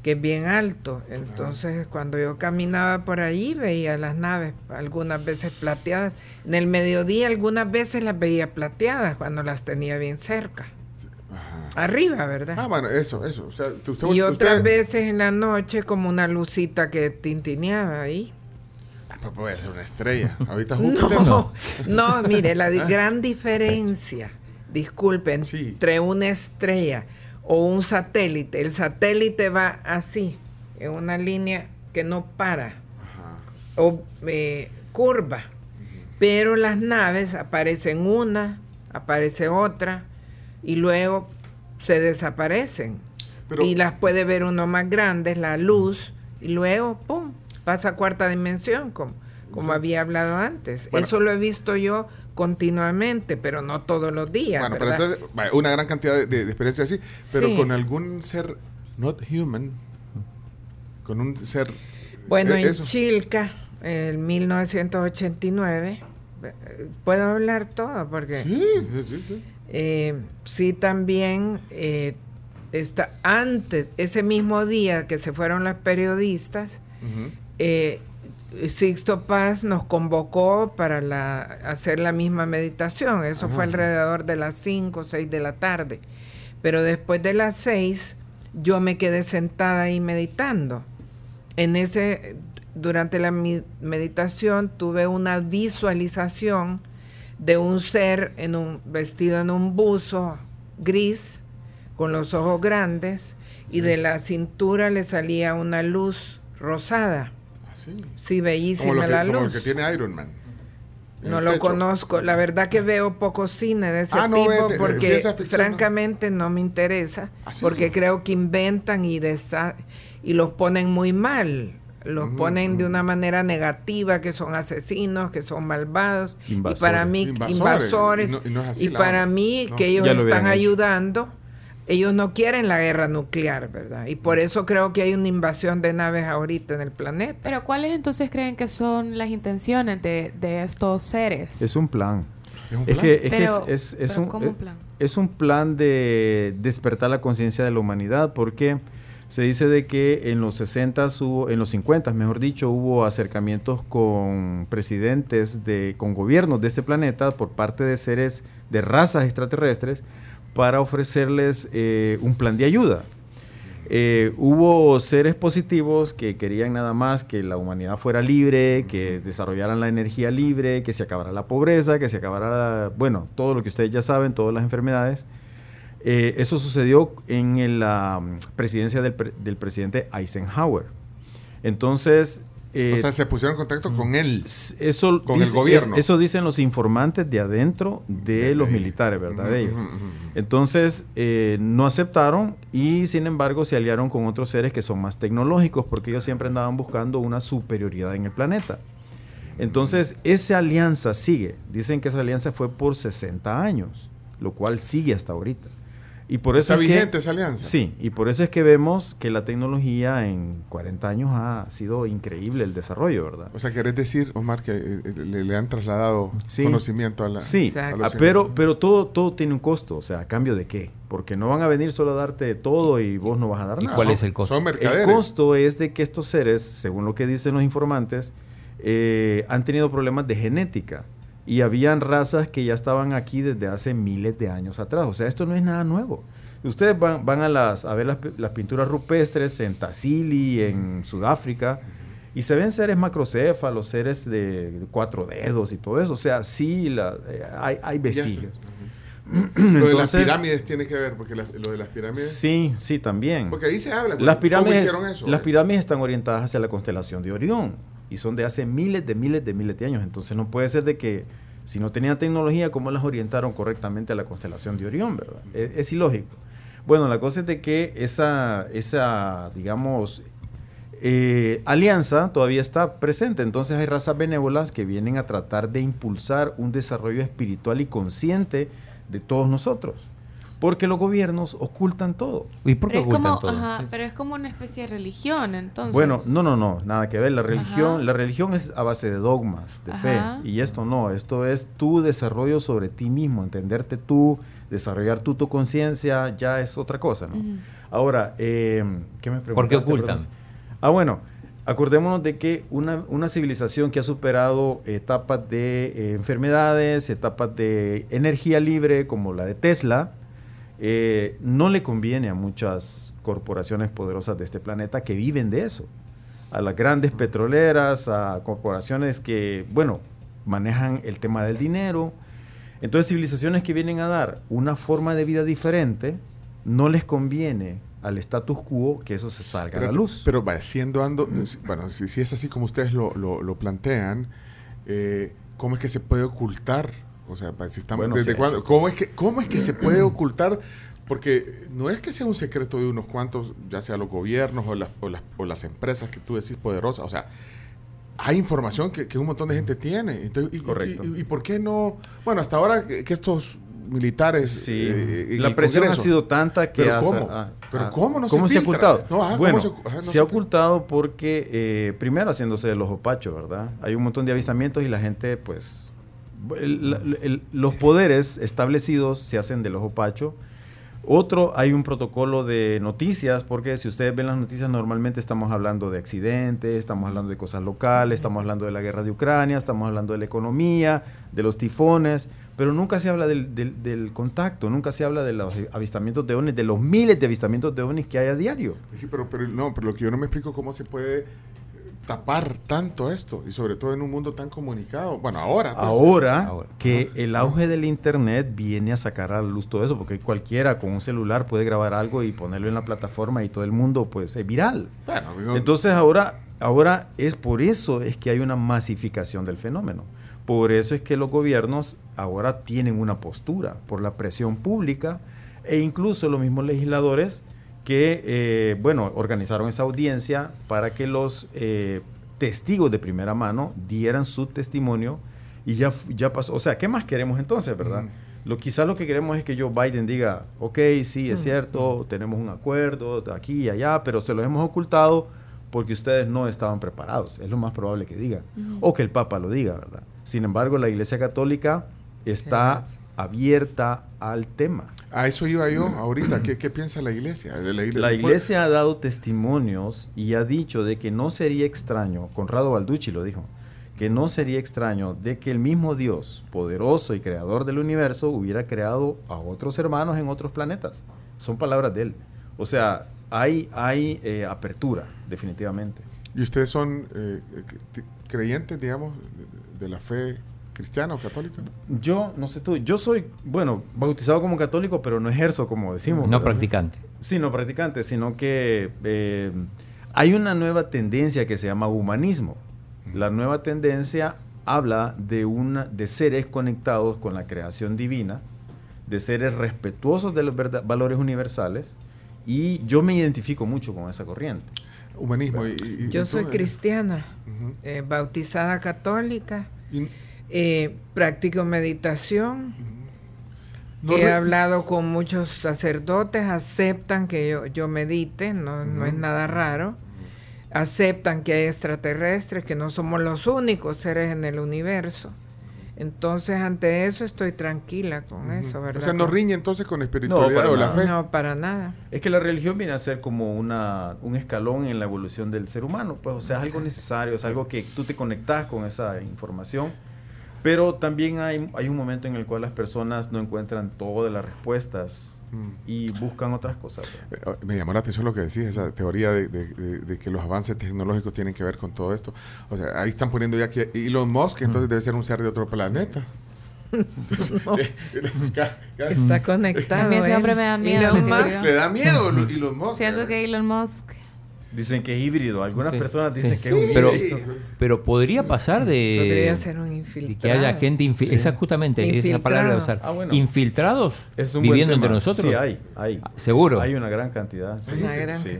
Que es bien alto. Entonces, cuando yo caminaba por ahí, veía las naves, algunas veces plateadas. En el mediodía, algunas veces las veía plateadas cuando las tenía bien cerca. Ajá. Arriba, ¿verdad? Ah, bueno, eso, eso. O sea, usted, y otras usted- veces en la noche, como una lucita que tintineaba ahí. Ah, pues puede ser una estrella. Ahorita Júpiter. No, no, mire, la gran diferencia, disculpen, Sí. entre una estrella o un satélite. El satélite va así, en una línea que no para, Ajá. o eh, curva. Pero las naves aparecen una, aparece otra, y luego se desaparecen. Pero- y las puede ver uno más grandes, la luz, y luego, ¡pum!, pasa a cuarta dimensión, como, como había hablado antes. Bueno. Eso lo he visto yo continuamente, pero no todos los días. Bueno, pero entonces, una gran cantidad de, de- experiencias así, pero Sí. con algún ser not human, con un ser... Bueno, eh, en. Chilca, en 1989, eh, puedo hablar todo porque... Sí, sí, sí, sí. Eh, sí, también eh, está, antes, ese mismo día que se fueron las periodistas, eh, Sixto Paz nos convocó para la, hacer la misma meditación. Eso fue alrededor de las 5 o 6 de la tarde. Pero después de las 6, yo me quedé sentada ahí meditando. En ese, durante la meditación tuve una visualización de un ser en un, vestido en un buzo gris, con los ojos grandes, y de la cintura le salía una luz rosada. Sí. Como bellísima lo, que, la como luz. que tiene Iron Man. en No lo pecho. conozco. La verdad que veo poco cine de ese Ah, no, tipo porque francamente no me interesa. ¿Ah, sí? Porque creo que inventan y, desa- y los ponen muy mal. Los ponen de una manera negativa, que son asesinos, que son malvados. Invasores. Y para mí, Invasores. invasores. Y no- y no es así y la para onda. mí, No. que ellos están ayudando. Ellos no quieren la guerra nuclear, ¿verdad? Y por eso creo que hay una invasión de naves ahorita en el planeta. Pero ¿cuáles entonces creen que son las intenciones de, de estos seres? Es un plan. Es un Es plan. que, es, que Pero- es, es- es pero un, ¿cómo es- un plan? es un plan de despertar la conciencia de la humanidad porque se dice de que en los 60 hubo, en los 50 mejor dicho, hubo acercamientos con presidentes de, con gobiernos de este planeta por parte de seres de razas extraterrestres para ofrecerles eh, un plan de ayuda. Eh, hubo seres positivos que querían nada más que la humanidad fuera libre, que desarrollaran la energía libre, que se acabara la pobreza, que se acabara, la- bueno, todo lo que ustedes ya saben, todas las enfermedades. Eh, eso sucedió en la mm, presidencia del, del presidente Eisenhower. Entonces, eh, o sea, se pusieron en contacto con él. eso, con el gobierno. es- eso dicen los informantes de adentro de, De- los militares, ¿verdad? De ellos. Entonces, eh, no aceptaron y sin embargo se aliaron con otros seres que son más tecnológicos porque ellos siempre andaban buscando una superioridad en el planeta. Entonces, esa alianza sigue. Dicen que esa alianza fue por 60 años, lo cual sigue hasta ahorita. Y por eso Está es que- vigente esa alianza. Sí, y por eso es que vemos que la tecnología en 40 años ha sido increíble el desarrollo, ¿verdad? O sea, ¿querés decir, Omar, que eh, eh, le, le han trasladado Sí. conocimiento a la Sí, Exacto. a los pero, pero todo, todo tiene un costo, o sea, ¿a cambio de qué? Porque no van a venir solo a darte todo y vos no vas a dar ¿Y nada. cuál Son- es el costo? Son El mercaderes. costo es de que estos seres, según lo que dicen los informantes, eh, han tenido problemas de genética. Y habían razas que ya estaban aquí desde hace miles de años atrás. O sea, esto no es nada nuevo. Ustedes van, van a, las, a ver las, pi- las pinturas rupestres en Tassili, en Sudáfrica, y se ven seres macrocéfalos, seres de cuatro dedos y todo eso. O sea, sí, la- eh, hay, hay vestigios. Lo de las pirámides tiene que ver, porque las- lo de las pirámides. Sí, sí, también. Porque ahí se habla. Las ¿Cómo pirámides, hicieron eso? las pirámides están orientadas hacia la constelación de Orión y son de hace miles de miles de miles de años. Entonces no puede ser de que si no tenían tecnología, ¿cómo las orientaron correctamente a la constelación de Orión? Es, es ilógico. Bueno, la cosa es de que esa, esa digamos, eh, alianza todavía está presente. Entonces hay razas benévolas que vienen a tratar de impulsar un desarrollo espiritual y consciente de todos nosotros. Porque los gobiernos ocultan todo. ¿Y por qué Pero ocultan como, todo? ajá, Sí. pero es como una especie de religión, entonces. Bueno, no, no, no, nada que ver. La religión, Ajá. la religión es a base de dogmas, de Ajá. fe. Y esto no, esto es tu desarrollo sobre ti mismo, entenderte tú, desarrollar tú tu conciencia, ya es otra cosa, ¿no? Ahora, eh, ¿qué me ¿Por qué ocultan? perdón? Ah, bueno, acordémonos de que una, una civilización que ha superado etapas de eh, enfermedades, etapas de energía libre, como la de Tesla, eh, no le conviene a muchas corporaciones poderosas de este planeta que viven de eso. A las grandes petroleras, a corporaciones que, bueno, manejan el tema del dinero. Entonces, civilizaciones que vienen a dar una forma de vida diferente, no les conviene al status quo que eso se salga a la luz. pero vaya, siendo ando, bueno, si, si es así como ustedes lo, lo, lo plantean, eh, ¿cómo es que se puede ocultar? O sea, si estamos, Bueno, ¿desde ha cuándo? ¿Cómo es, que, ¿Cómo es que se puede ocultar? Porque no es que sea un secreto de unos cuantos, ya sea los gobiernos o las, o las, o las empresas que tú decís poderosas. O sea, hay información que, que un montón de gente tiene. Entonces, y, Correcto. Y, y- y por qué no? Bueno, hasta ahora que, que estos militares... Sí, eh, la presión Congreso- ha sido tanta que ¿Pero ha- cómo? ah, ¿Pero ah, cómo no se se ha ocultado? No, ajá, ¿cómo bueno, se- se, ajá, no ha se ocultado porque eh, primero haciéndose del ojo pacho, ¿verdad? Hay un montón de avistamientos y la gente, pues, los poderes establecidos se hacen del ojo pacho. Otro, hay un protocolo de noticias, porque si ustedes ven las noticias, normalmente estamos hablando de accidentes, estamos hablando de cosas locales, estamos hablando de la guerra de Ucrania, estamos hablando de la economía, de los tifones, pero nunca se habla del, del- del contacto, nunca se habla de los avistamientos de ovnis, de los miles de avistamientos de ovnis que hay a diario. Sí, pero, pero no, pero lo que yo no me explico cómo se puede, tapar tanto esto y sobre todo en un mundo tan comunicado. Bueno, ahora. pues. Ahora, Ahora. que el auge del internet viene a sacar a la luz todo eso, porque cualquiera con un celular puede grabar algo y ponerlo en la plataforma y todo el mundo pues es viral. Bueno, Entonces ahora, ahora es por eso es que hay una masificación del fenómeno. Por eso es que los gobiernos ahora tienen una postura por la presión pública e incluso los mismos legisladores que, eh, bueno, organizaron esa audiencia para que los eh, testigos de primera mano dieran su testimonio y ya, ya pasó. O sea, ¿qué más queremos entonces, verdad? Lo, quizás lo que queremos es que Joe Biden diga, ok, sí, es cierto, tenemos un acuerdo de aquí y allá, pero se los hemos ocultado porque ustedes no estaban preparados. Es lo más probable que diga. O que el Papa lo diga, ¿verdad? Sin embargo, la Iglesia Católica está Sí. Abierta al tema. a eso iba yo ahorita. ¿Qué, qué piensa la iglesia? La, iglesia- La iglesia ha dado testimonios y ha dicho de que no sería extraño, Conrado Balducci lo dijo, que no sería extraño de que el mismo Dios, poderoso y creador del universo, hubiera creado a otros hermanos en otros planetas. Son palabras de él. O sea, hay, hay eh, apertura, definitivamente. ¿Y ustedes son eh, eh, creyentes, digamos, de, de la fe cristiana o católica? Yo, no sé tú, yo soy, bueno, bautizado como católico, pero no ejerzo como decimos. No ¿verdad? practicante. Sí, no practicante, sino que eh, hay una nueva tendencia que se llama humanismo. La nueva tendencia habla de, una, de seres conectados con la creación divina, de seres respetuosos de los valores universales, y yo me identifico mucho con esa corriente. Humanismo. Y, Yo soy eh, cristiana, eh, bautizada católica, Y eh, practico meditación. no He hablado con muchos sacerdotes, aceptan que yo, yo medite, no, no es nada raro. Aceptan que hay extraterrestres, que no somos los únicos seres en el universo. Entonces, ante eso estoy tranquila con eso, ¿verdad? O sea, no Con- riñe entonces con la espiritualidad o la fe. No, para nada. Es que la religión viene a ser como una, un escalón en la evolución del ser humano, pues, o sea, es algo necesario, es algo que tú te conectas con esa información, pero también hay, hay un momento en el cual las personas no encuentran todas las respuestas Mm. y buscan otras cosas. Eh, Me llamó la atención lo que decís, esa teoría de, de- de- de que los avances tecnológicos tienen que ver con todo esto. O sea, ahí están poniendo ya que Elon Musk, entonces debe ser un ser de otro planeta. Entonces, eh, ca- Está conectado. A mí hombre me da miedo, Elon Musk. le da miedo lo- Elon Musk. Siento que Elon Musk. Dicen que es híbrido, algunas Sí. personas dicen Sí. que es un Pero, híbrido. pero podría pasar de, Podría ser un de infiltrado. que haya gente infi- esa justamente esa palabra de usar Infiltrado. Ah, bueno. infiltrados Es un buen viviendo entre nosotros Sí, hay, hay. seguro Hay una gran cantidad. sí. Una gran Sí.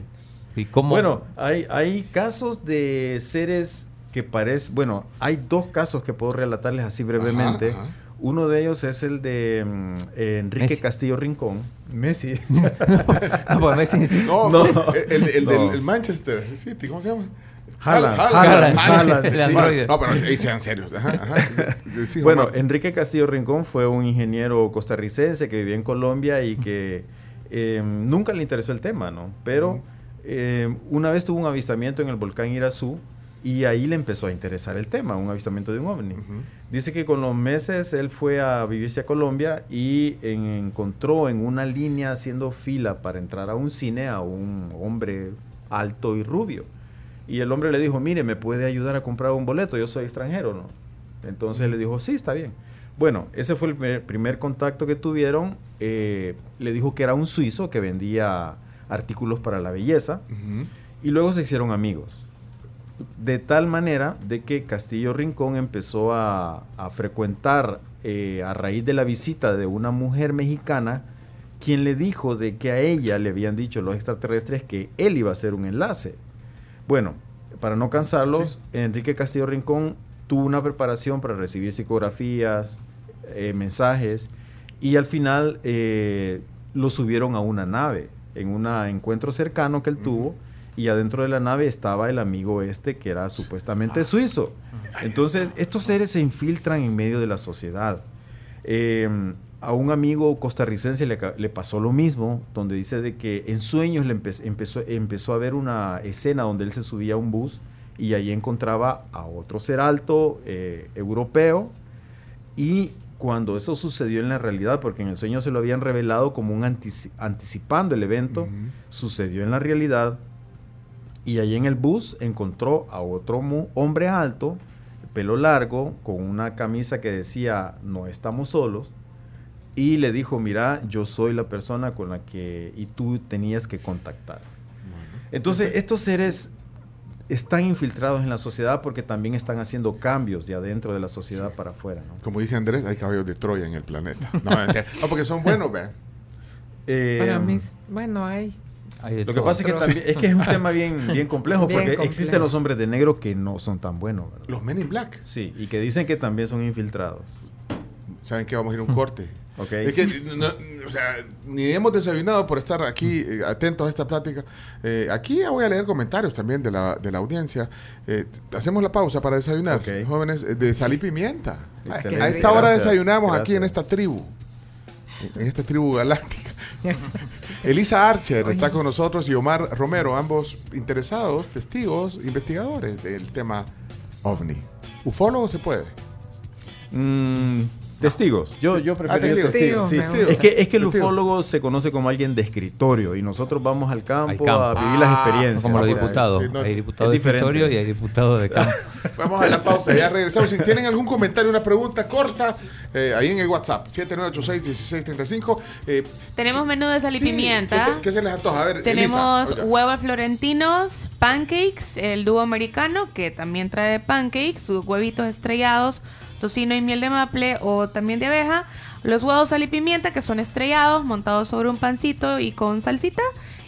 y cómo Bueno, hay, hay casos de seres que parecen, bueno, hay dos casos que puedo relatarles así brevemente. Ajá, ajá. Uno de ellos es el de mm, eh, Enrique Messi. Castillo Rincón. Messi. No, pues, Messi- No, No. el, el, el No. del el Manchester City, ¿cómo se llama? Haaland, Haaland, Haaland, el sí. androide. No, pero ahí sean serios. Ajá, ajá. Sí, Bueno. Enrique Castillo Rincón fue un ingeniero costarricense que vivía en Colombia y que eh, nunca le interesó el tema, ¿no? Pero eh, una vez tuvo un avistamiento en el volcán Irazú y ahí le empezó a interesar el tema, un avistamiento de un ovni. Ujú. Dice que con los meses él fue a vivirse a Colombia y en- encontró en una línea haciendo fila para entrar a un cine a un hombre alto y rubio. Y el hombre le dijo, mire, ¿me puede ayudar a comprar un boleto? Yo soy extranjero, ¿no? Entonces le dijo, sí, está bien. Bueno, ese fue el primer, primer contacto que tuvieron. Eh, le dijo que era un suizo que vendía artículos para la belleza. Ujú. Y luego se hicieron amigos. De tal manera de que Castillo Rincón empezó a, a frecuentar eh, a raíz de la visita de una mujer mexicana quien le dijo de que a ella le habían dicho los extraterrestres que él iba a hacer un enlace. Bueno, para no cansarlos, Enrique Castillo Rincón tuvo una preparación para recibir psicografías, eh, mensajes, y al final eh, lo subieron a una nave, en un encuentro cercano que él tuvo, y adentro de la nave estaba el amigo este que era supuestamente suizo. Entonces, estos seres se infiltran en medio de la sociedad. Eh, a un amigo costarricense le, pasó lo mismo, donde dice de que en sueños le empe- empezó, empezó a ver una escena donde él se subía a un bus y ahí encontraba a otro ser alto, eh, europeo, y cuando eso sucedió en la realidad, porque en el sueño se lo habían revelado como un antici- anticipando el evento, sucedió en la realidad, Y ahí en el bus encontró a otro hombre alto, pelo largo, con una camisa que decía no estamos solos. Y le dijo, mira, yo soy la persona con la que y tú tenías que contactar. Entonces, estos seres están infiltrados en la sociedad porque también están haciendo cambios de adentro de la sociedad para afuera. ¿no? Como dice Andrés, hay caballos de Troya en el planeta. No. No, porque son buenos, vean. Eh, Para mí, bueno, hay. Lo que pasa es que, también, es que es un tema bien, bien complejo Bien porque complejo. existen los hombres de negro que no son tan buenos. ¿verdad? Los Men in Black. Sí, y que dicen que también son infiltrados. Saben que vamos a ir a un corte. ¿ok? Es que, no- o sea, ni hemos desayunado por estar aquí eh, atentos a esta plática. Eh, aquí ya voy a leer comentarios también de la, de la audiencia. Eh, hacemos la pausa para desayunar, Ok. jóvenes, eh, de sal y pimienta. Excelente. A esta hora Gracias, desayunamos aquí en gracias. esta tribu, en esta tribu galáctica. Elisa Archer está con nosotros y Omar Romero, ambos interesados, testigos, investigadores del tema ovni. ¿Ufólogo se puede? Mm, testigos. Yo, yo preferiría testigos. testigos. sí. Testigos, me Es que, es que el Testigos. ufólogo se conoce como alguien de escritorio y nosotros vamos al campo, campo. a vivir las Ah, experiencias. Como los diputados. sí, no, hay diputados de escritorio y hay diputados de campo. Vamos a la pausa, ya regresamos. Si tienen algún comentario, una pregunta corta, eh, ahí en el WhatsApp, 7986-1635. Eh, Tenemos menú de sal y sí, pimienta. ¿qué se, qué se les antoja? A ver, Tenemos Elisa, huevos florentinos, pancakes, el dúo americano que también trae pancakes, sus huevitos estrellados, tocino y miel de maple o también de abeja. Los huevos sal y pimienta que son estrellados, montados sobre un pancito y con salsita.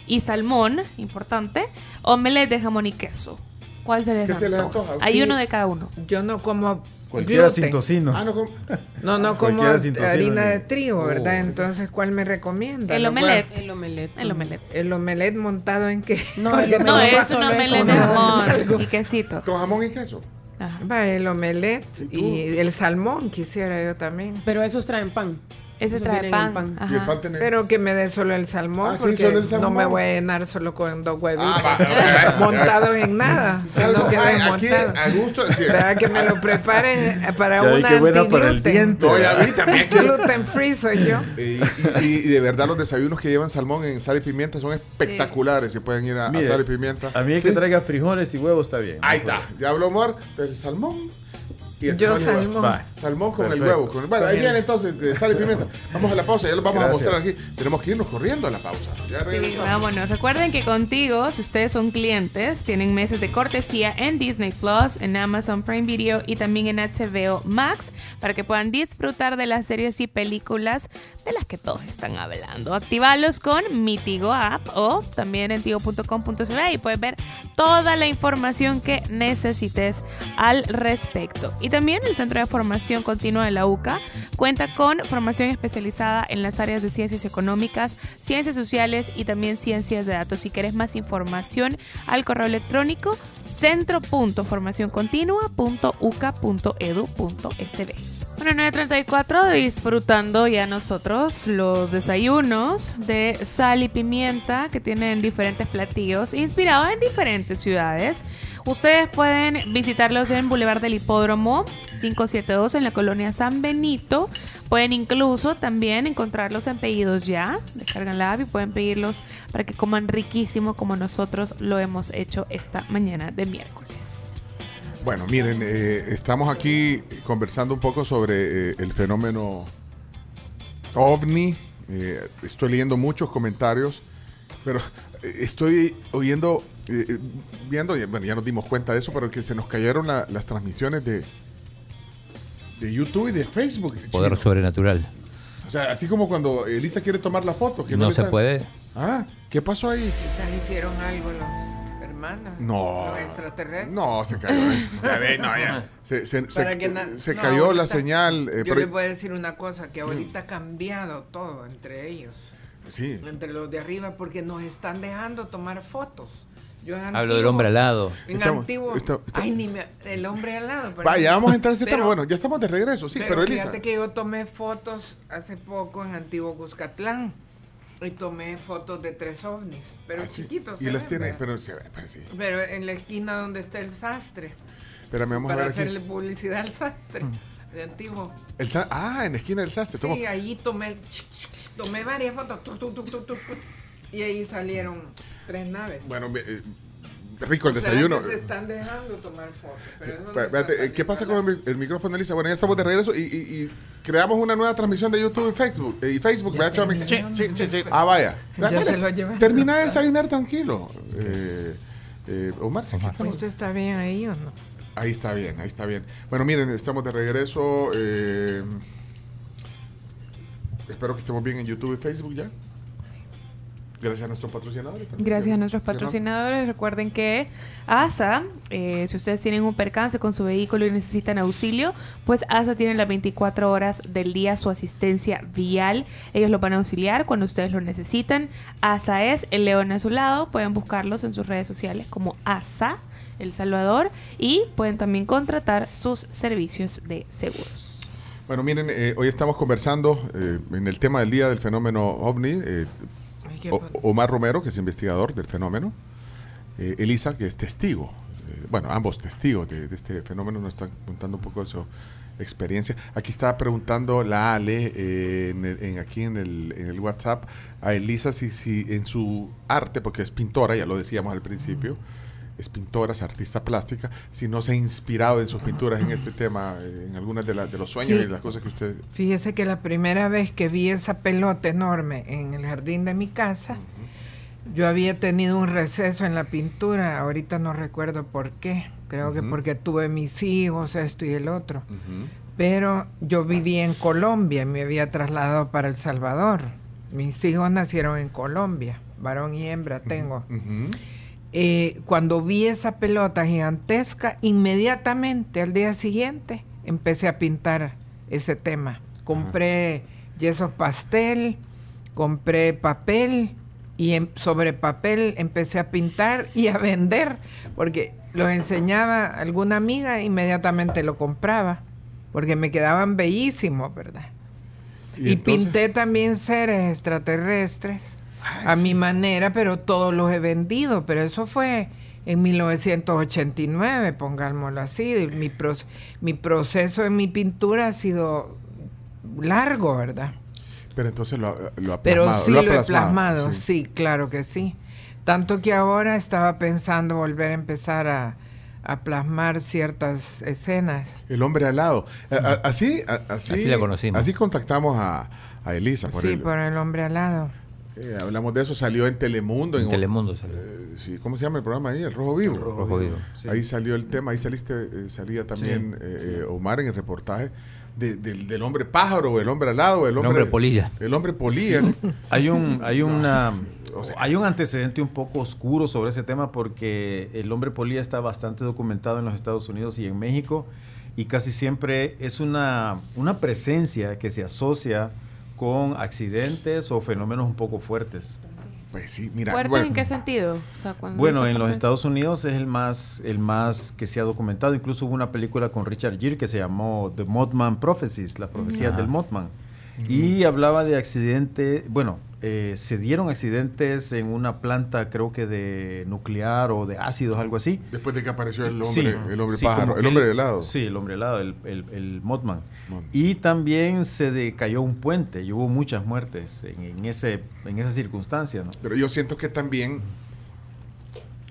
Y salmón, importante, omelette de jamón y queso. ¿Cuál se les ¿Qué se les antoja? Hay Sí. uno de cada uno. Yo no como Cualquiera gluten. sin tocino. Ah, no, ¿cómo? No, no como tocino, harina de trigo, ¿verdad? Oh. Entonces, ¿cuál me recomienda? El omelette. El omelette. El omelette. El omelette montado en qué? No, el No, es un omelette de jamón y quesito. ¿Con jamón y queso? Ajá. Va, el omelette ¿Y el salmón quisiera yo también. Pero esos traen pan. Ese trae pan. pan. Y el Ajá. pan tiene- Pero que me dé solo el salmón, Ah, sí, porque solo el salmón. no me voy a llenar solo con dos huevitos Ah, montados en nada, Salvo- sino que ay, aquí, a gusto. sí. Para que me lo preparen para Ya una que buena para el antigluten. diente. No, ya vi, también quiero. Gluten free soy yo. Y, y- y- y de verdad los desayunos que llevan salmón en sal y pimienta son espectaculares. Si pueden ir a, sal y pimienta. A mí el Sí. que traiga frijoles y huevos está bien. Ahí está. Ya habló Omar del salmón. Y el Yo salmón. Va. Salmón con el huevo. con- bueno, ahí Bien. viene entonces de sal y pimienta. Vamos a la pausa, ya lo vamos Gracias. a mostrar aquí. Tenemos que irnos corriendo a la pausa. Ya Sí, vámonos. Recuerden que contigo, si ustedes son clientes, tienen meses de cortesía en Disney Plus, en Amazon Prime Video y también en HBO Max para que puedan disfrutar de las series y películas de las que todos están hablando. Activalos con mi Tigo app o también en tigo.com.cl y puedes ver toda la información que necesites al respecto. Y también el Centro de Formación Continua de la UCA cuenta con formación especializada en las áreas de ciencias económicas, ciencias sociales y también ciencias de datos. Si quieres más información, al correo electrónico centro.formacioncontinua.uca.edu.sb. Bueno, 934, disfrutando ya nosotros los desayunos de sal y pimienta que tienen diferentes platillos inspirados en diferentes ciudades. Ustedes pueden visitarlos en Boulevard del Hipódromo 572 en la colonia San Benito. Pueden incluso también encontrarlos en pedidos ya. Descargan la app y pueden pedirlos para que coman riquísimo como nosotros lo hemos hecho esta mañana de miércoles. Bueno, miren, eh, estamos aquí conversando un poco sobre eh, el fenómeno ovni. Eh, estoy leyendo muchos comentarios, pero estoy oyendo, eh, eh, viendo, bueno, ya nos dimos cuenta de eso, pero que se nos cayeron la- las transmisiones de, de YouTube y de Facebook. Poder chino. sobrenatural. O sea, así como cuando Elisa quiere tomar la foto. Que No se sale. puede. Ah, ¿qué pasó ahí? Quizás hicieron algo los hermanos. No. Los extraterrestres. No, se cayó. Ya ve, no, ya. Se, se- se- Para que na- se no, cayó la señal. eh, Yo les voy a decir una cosa, que ahorita ha cambiado todo entre ellos, Sí. entre los de arriba, porque nos están dejando tomar fotos. Yo en Hablo del hombre al lado. En Estamos- antiguo, está- está- ay, ni me- el hombre al lado. perdón. Vaya, vamos a entrar a ese Pero- tema. Bueno, ya estamos de regreso, sí, pero, pero Elisa. fíjate que yo tomé fotos hace poco en Antiguo Cuscatlán y tomé fotos de tres ovnis, pero Ah, sí. chiquitos. Y las ven, tiene, ¿verdad? pero, sí, pero sí. Pero en la esquina donde está el sastre, Espérame, vamos a para ver aquí. hacerle publicidad al sastre de Antiguo. El ah, en la esquina del sastre. Sí, ahí tomé, tomé varias fotos y ahí salieron tres naves. Bueno, eh, Rico el desayuno. Se están dejando tomar fotos. pero eso no eh, ¿Qué pasa con el, el micrófono, Elisa? Bueno, ya estamos de regreso y, y- y creamos una nueva transmisión de YouTube y Facebook. eh, Y Facebook, ¿verdad, Chomi? Sí, sí, sí, sí. Ah, vaya. Ya Dale, se lo llevaron. Termina de desayunar tranquilo. Eh, eh, Omar, sí, estamos. ¿Esto está bien ahí o no? Ahí está bien, ahí está bien. Bueno, miren, estamos de regreso. eh, espero que estemos bien en YouTube y Facebook ya. Gracias a nuestros patrocinadores. también. Gracias a nuestros patrocinadores. Recuerden que ASA, eh, si ustedes tienen un percance con su vehículo y necesitan auxilio, pues ASA tiene las 24 horas del día su asistencia vial. Ellos lo van a auxiliar cuando ustedes lo necesitan. ASA es el león a su lado. Pueden buscarlos en sus redes sociales como ASA El Salvador y pueden también contratar sus servicios de seguros. Bueno, miren, eh, hoy estamos conversando eh, en el tema del día del fenómeno ovni. eh, Ay, O- Omar Romero, que es investigador del fenómeno. eh, Elisa, que es testigo. eh, bueno, ambos testigos de, de este fenómeno nos están contando un poco de su experiencia. Aquí estaba preguntando la Ale, eh, en el- en- aquí en el, en el WhatsApp, a Elisa si, si en su arte, porque es pintora, ya lo decíamos al principio, es pintora, es artista plástica, si no se ha inspirado en sus pinturas en este tema, eh, en algunas de, las de los sueños Sí. y las cosas que usted... Fíjese que la primera vez que vi esa pelota enorme en el jardín de mi casa, yo había tenido un receso en la pintura, ahorita no recuerdo por qué, creo que porque tuve mis hijos, esto y el otro. Pero yo vivía en Colombia y me había trasladado para El Salvador. Mis hijos nacieron en Colombia, varón y hembra tengo. Eh, cuando vi esa pelota gigantesca, inmediatamente al día siguiente empecé a pintar ese tema. Compré yeso pastel, compré papel y em- sobre papel empecé a pintar y a vender, porque los enseñaba alguna amiga, inmediatamente lo compraba, porque me quedaban bellísimos, ¿verdad? Y, pinté también seres extraterrestres a mi manera, pero todos los he vendido. Pero eso fue en 1989, pongámoslo así. Mi, pros- mi proceso en mi pintura ha sido largo, ¿verdad? Pero entonces lo, ha- lo ha Pero plasmado. sí ha lo he plasmado, sí. sí. claro que sí. Tanto que ahora estaba pensando volver a empezar a, a plasmar ciertas escenas. El hombre al lado. A- a- así, así, Así la conocimos. Así contactamos a, a Elisa. Por sí, el- por el hombre al lado. Eh, hablamos de eso, salió en Telemundo. En Telemundo salió. eh, sí, ¿Cómo se llama el programa ahí? El Rojo Vivo. Rojo Vivo. Sí. Ahí salió el tema, ahí saliste, eh, salía también Omar en el reportaje de- del, del hombre pájaro, o el hombre alado, el hombre, hombre polilla. El hombre polilla. Hay un, hay una, hay un antecedente un poco oscuro sobre ese tema porque el hombre polilla está bastante documentado en los Estados Unidos y en México y casi siempre es una, una presencia que se asocia con accidentes o fenómenos un poco fuertes. Pues sí, mira. ¿Fuerte bueno, en qué sentido? O sea, cuando Bueno, en los Estados Unidos es el más, el más que se ha documentado. Incluso hubo una película con Richard Gere que se llamó The Mothman Prophecies, las profecías del Mothman. Y hablaba de accidentes, bueno, eh, se dieron accidentes en una planta, creo que de nuclear o de ácidos, algo así. Después de que apareció el hombre, Sí, el hombre sí, pájaro, el hombre helado. Sí, el hombre helado, el, el, el Mothman. Y también se decayó un puente y hubo muchas muertes en, en ese, en esa circunstancia, ¿no? Pero yo siento que también,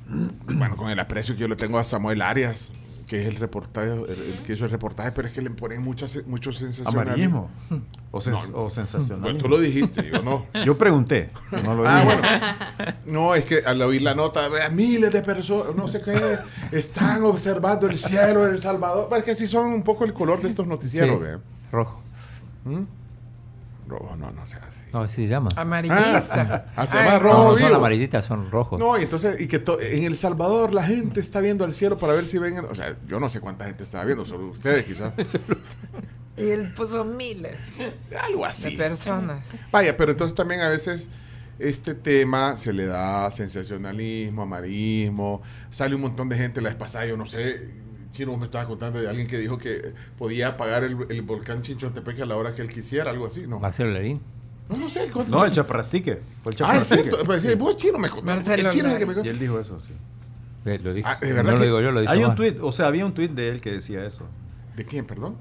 bueno, con el aprecio que yo le tengo a Samuel Arias, que es el reportaje, el, el que hizo el reportaje, pero es que le ponen muchas, muchos sensacionalismo. Amarillismo o, sens- No, o sensacionalismo. Bueno, tú lo dijiste, yo no. Yo pregunté, no lo Ah, dije. bueno. No, es que al oír la nota, miles de personas, no sé qué, están observando el cielo de El Salvador. Es que así son un poco el color de estos noticieros, Sí. Rojo. ¿Mm? Rojo, no, no sea así. No, así se llama. Amarillista. Ah, se Ay, llama No, rojo no son amarillitas, son rojos. No, y entonces, y que en El Salvador la gente está viendo al cielo para ver si ven, el- o sea, yo no sé cuánta gente está viendo, solo ustedes quizás. Y él puso miles Algo de así. personas. Vaya, pero entonces también a veces este tema se le da sensacionalismo, amarismo, sale un montón de gente la vez pasada, yo no sé, Chino me estaba contando de alguien que dijo que podía apagar el, el volcán Chinchontepeque a la hora que él quisiera, algo así, ¿no? Marcelo Lerín. No, no sé. ¿cuánto- No, el chaparrastique. Fue el Ah, chaparrastique. Pues, sí, vos chino me. Marcelo El chino es el que me y contó. él dijo eso, sí. Eh, Lo dijo. Ah, ¿de no lo digo yo, lo dice Hay un tweet, o sea, había un tweet de él que decía eso. ¿De quién, perdón?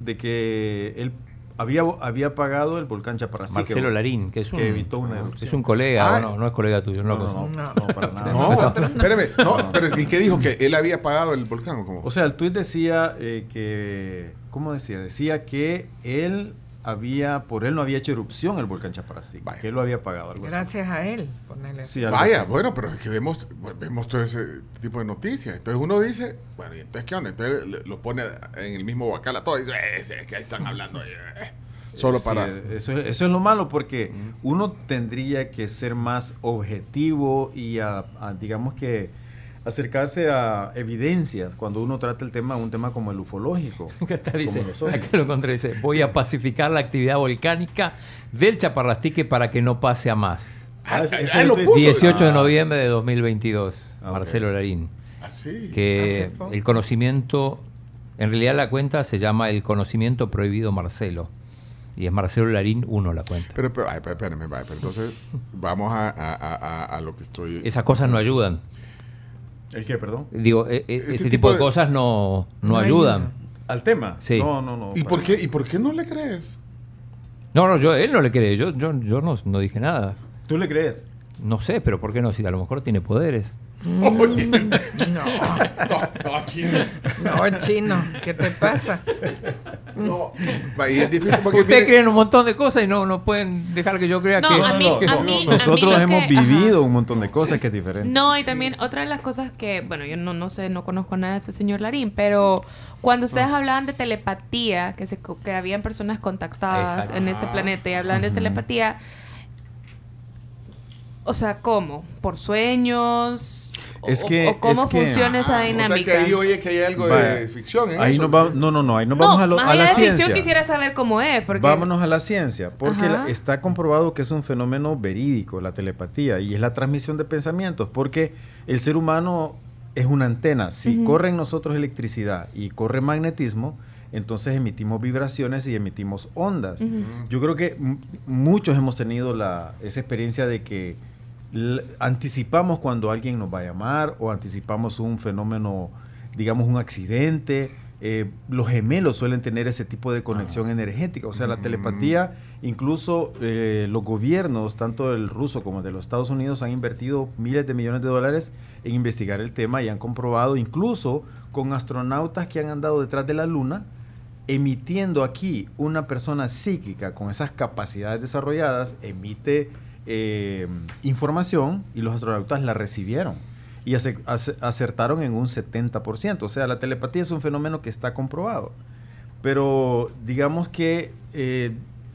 De que él había, había apagado el volcán Chaparrasí. Marcelo que, Larín, que es un, que evitó una erupción. es un colega, Ah. no, no es colega tuyo, no, No, lo no, no, No. no, para nada. No, espérame, no, pero ¿y qué dijo? ¿Que él había apagado el volcán o cómo? O sea, el tuit decía eh, que, ¿cómo decía? Decía que él había, por él no había hecho erupción el volcán Chaparrasí, Vaya. que él lo había apagado. Algo así. Gracias a él. Sí, Vaya, así. bueno, pero es que vemos, vemos todo ese tipo de noticias. Entonces uno dice, bueno, ¿y entonces qué onda? Entonces lo pone en el mismo bocal a todo y dice, "Eh, es, es que ahí están hablando. eh, eh". Solo Sí, para... eso, es- eso es lo malo porque uno tendría que ser más objetivo y a, a, digamos que acercarse a evidencias cuando uno trata el tema, un tema como el ufológico. Acá como dice, acá lo encontré, dice, voy a pacificar la actividad volcánica del Chaparrastique para que no pase a más. Ah, ese- Ah, ese ah, lo puso. 18 de Ah. noviembre de 2022, Ah, ok. Marcelo Larín. Así. Que el conocimiento, en realidad la cuenta se llama El conocimiento prohibido Marcelo. Y es Marcelo Larín 1 la cuenta. Pero, pero, ay, pero, espérame, pero entonces vamos a, a- a- a- a lo que estoy... Esas cosas no ayudan. ¿El qué, perdón? Digo, e- e- Ese ese tipo tipo de de- cosas no, no No ayudan. ayuda. ¿Al tema? Sí. No, no, no. ¿Y por, qué, ¿Y por qué no le crees? No, no, yo, él no le cree. Yo, yo, yo no, no dije nada. ¿Tú le crees? No sé, pero ¿por qué no? Si a lo mejor tiene poderes. Oye, No, no, no, chino. no, chino, ¿qué te pasa? No, va, y es difícil porque... Ustedes mire, creen un montón de cosas y no, no pueden dejar que yo crea No, que... a mí- que- a mí- Nosotros lo hemos que- vivido ajá. un montón de cosas que es diferente. No, y también otra de las cosas que, bueno, yo no, no sé, no conozco nada de ese señor Larín, pero cuando ustedes hablaban de telepatía, que, se, que habían personas contactadas Exacto. en este Ajá. planeta y hablaban de telepatía, o sea, ¿cómo? ¿Por sueños? ¿O- Es que- o cómo es que- funciona esa o dinámica? sea que ahí oye que hay algo Vaya. de ficción en Ahí eso. nos vamos, no, no, no, ahí nos no, vamos a, lo- más a la de ciencia. ficción quisiera saber cómo es, porque... Vámonos a la ciencia, porque la- está comprobado que es un fenómeno verídico, la telepatía, y es la transmisión de pensamientos, porque el ser humano es una antena. Si corre en nosotros electricidad y corre magnetismo, entonces emitimos vibraciones y emitimos ondas. Yo creo que muchos hemos tenido la, esa experiencia de que anticipamos cuando alguien nos va a llamar o anticipamos un fenómeno, digamos un accidente. Eh, los gemelos suelen tener ese tipo de conexión energética. O sea, la telepatía, incluso eh, los gobiernos, tanto el ruso como el de los Estados Unidos, han invertido miles de millones de dólares en investigar el tema y han comprobado, incluso con astronautas que han andado detrás de la luna, emitiendo aquí una persona psíquica con esas capacidades desarrolladas, emite eh, información y los astronautas la recibieron y ace- ace- acertaron en un 70%. O sea, la telepatía es un fenómeno que está comprobado. Pero digamos que eh,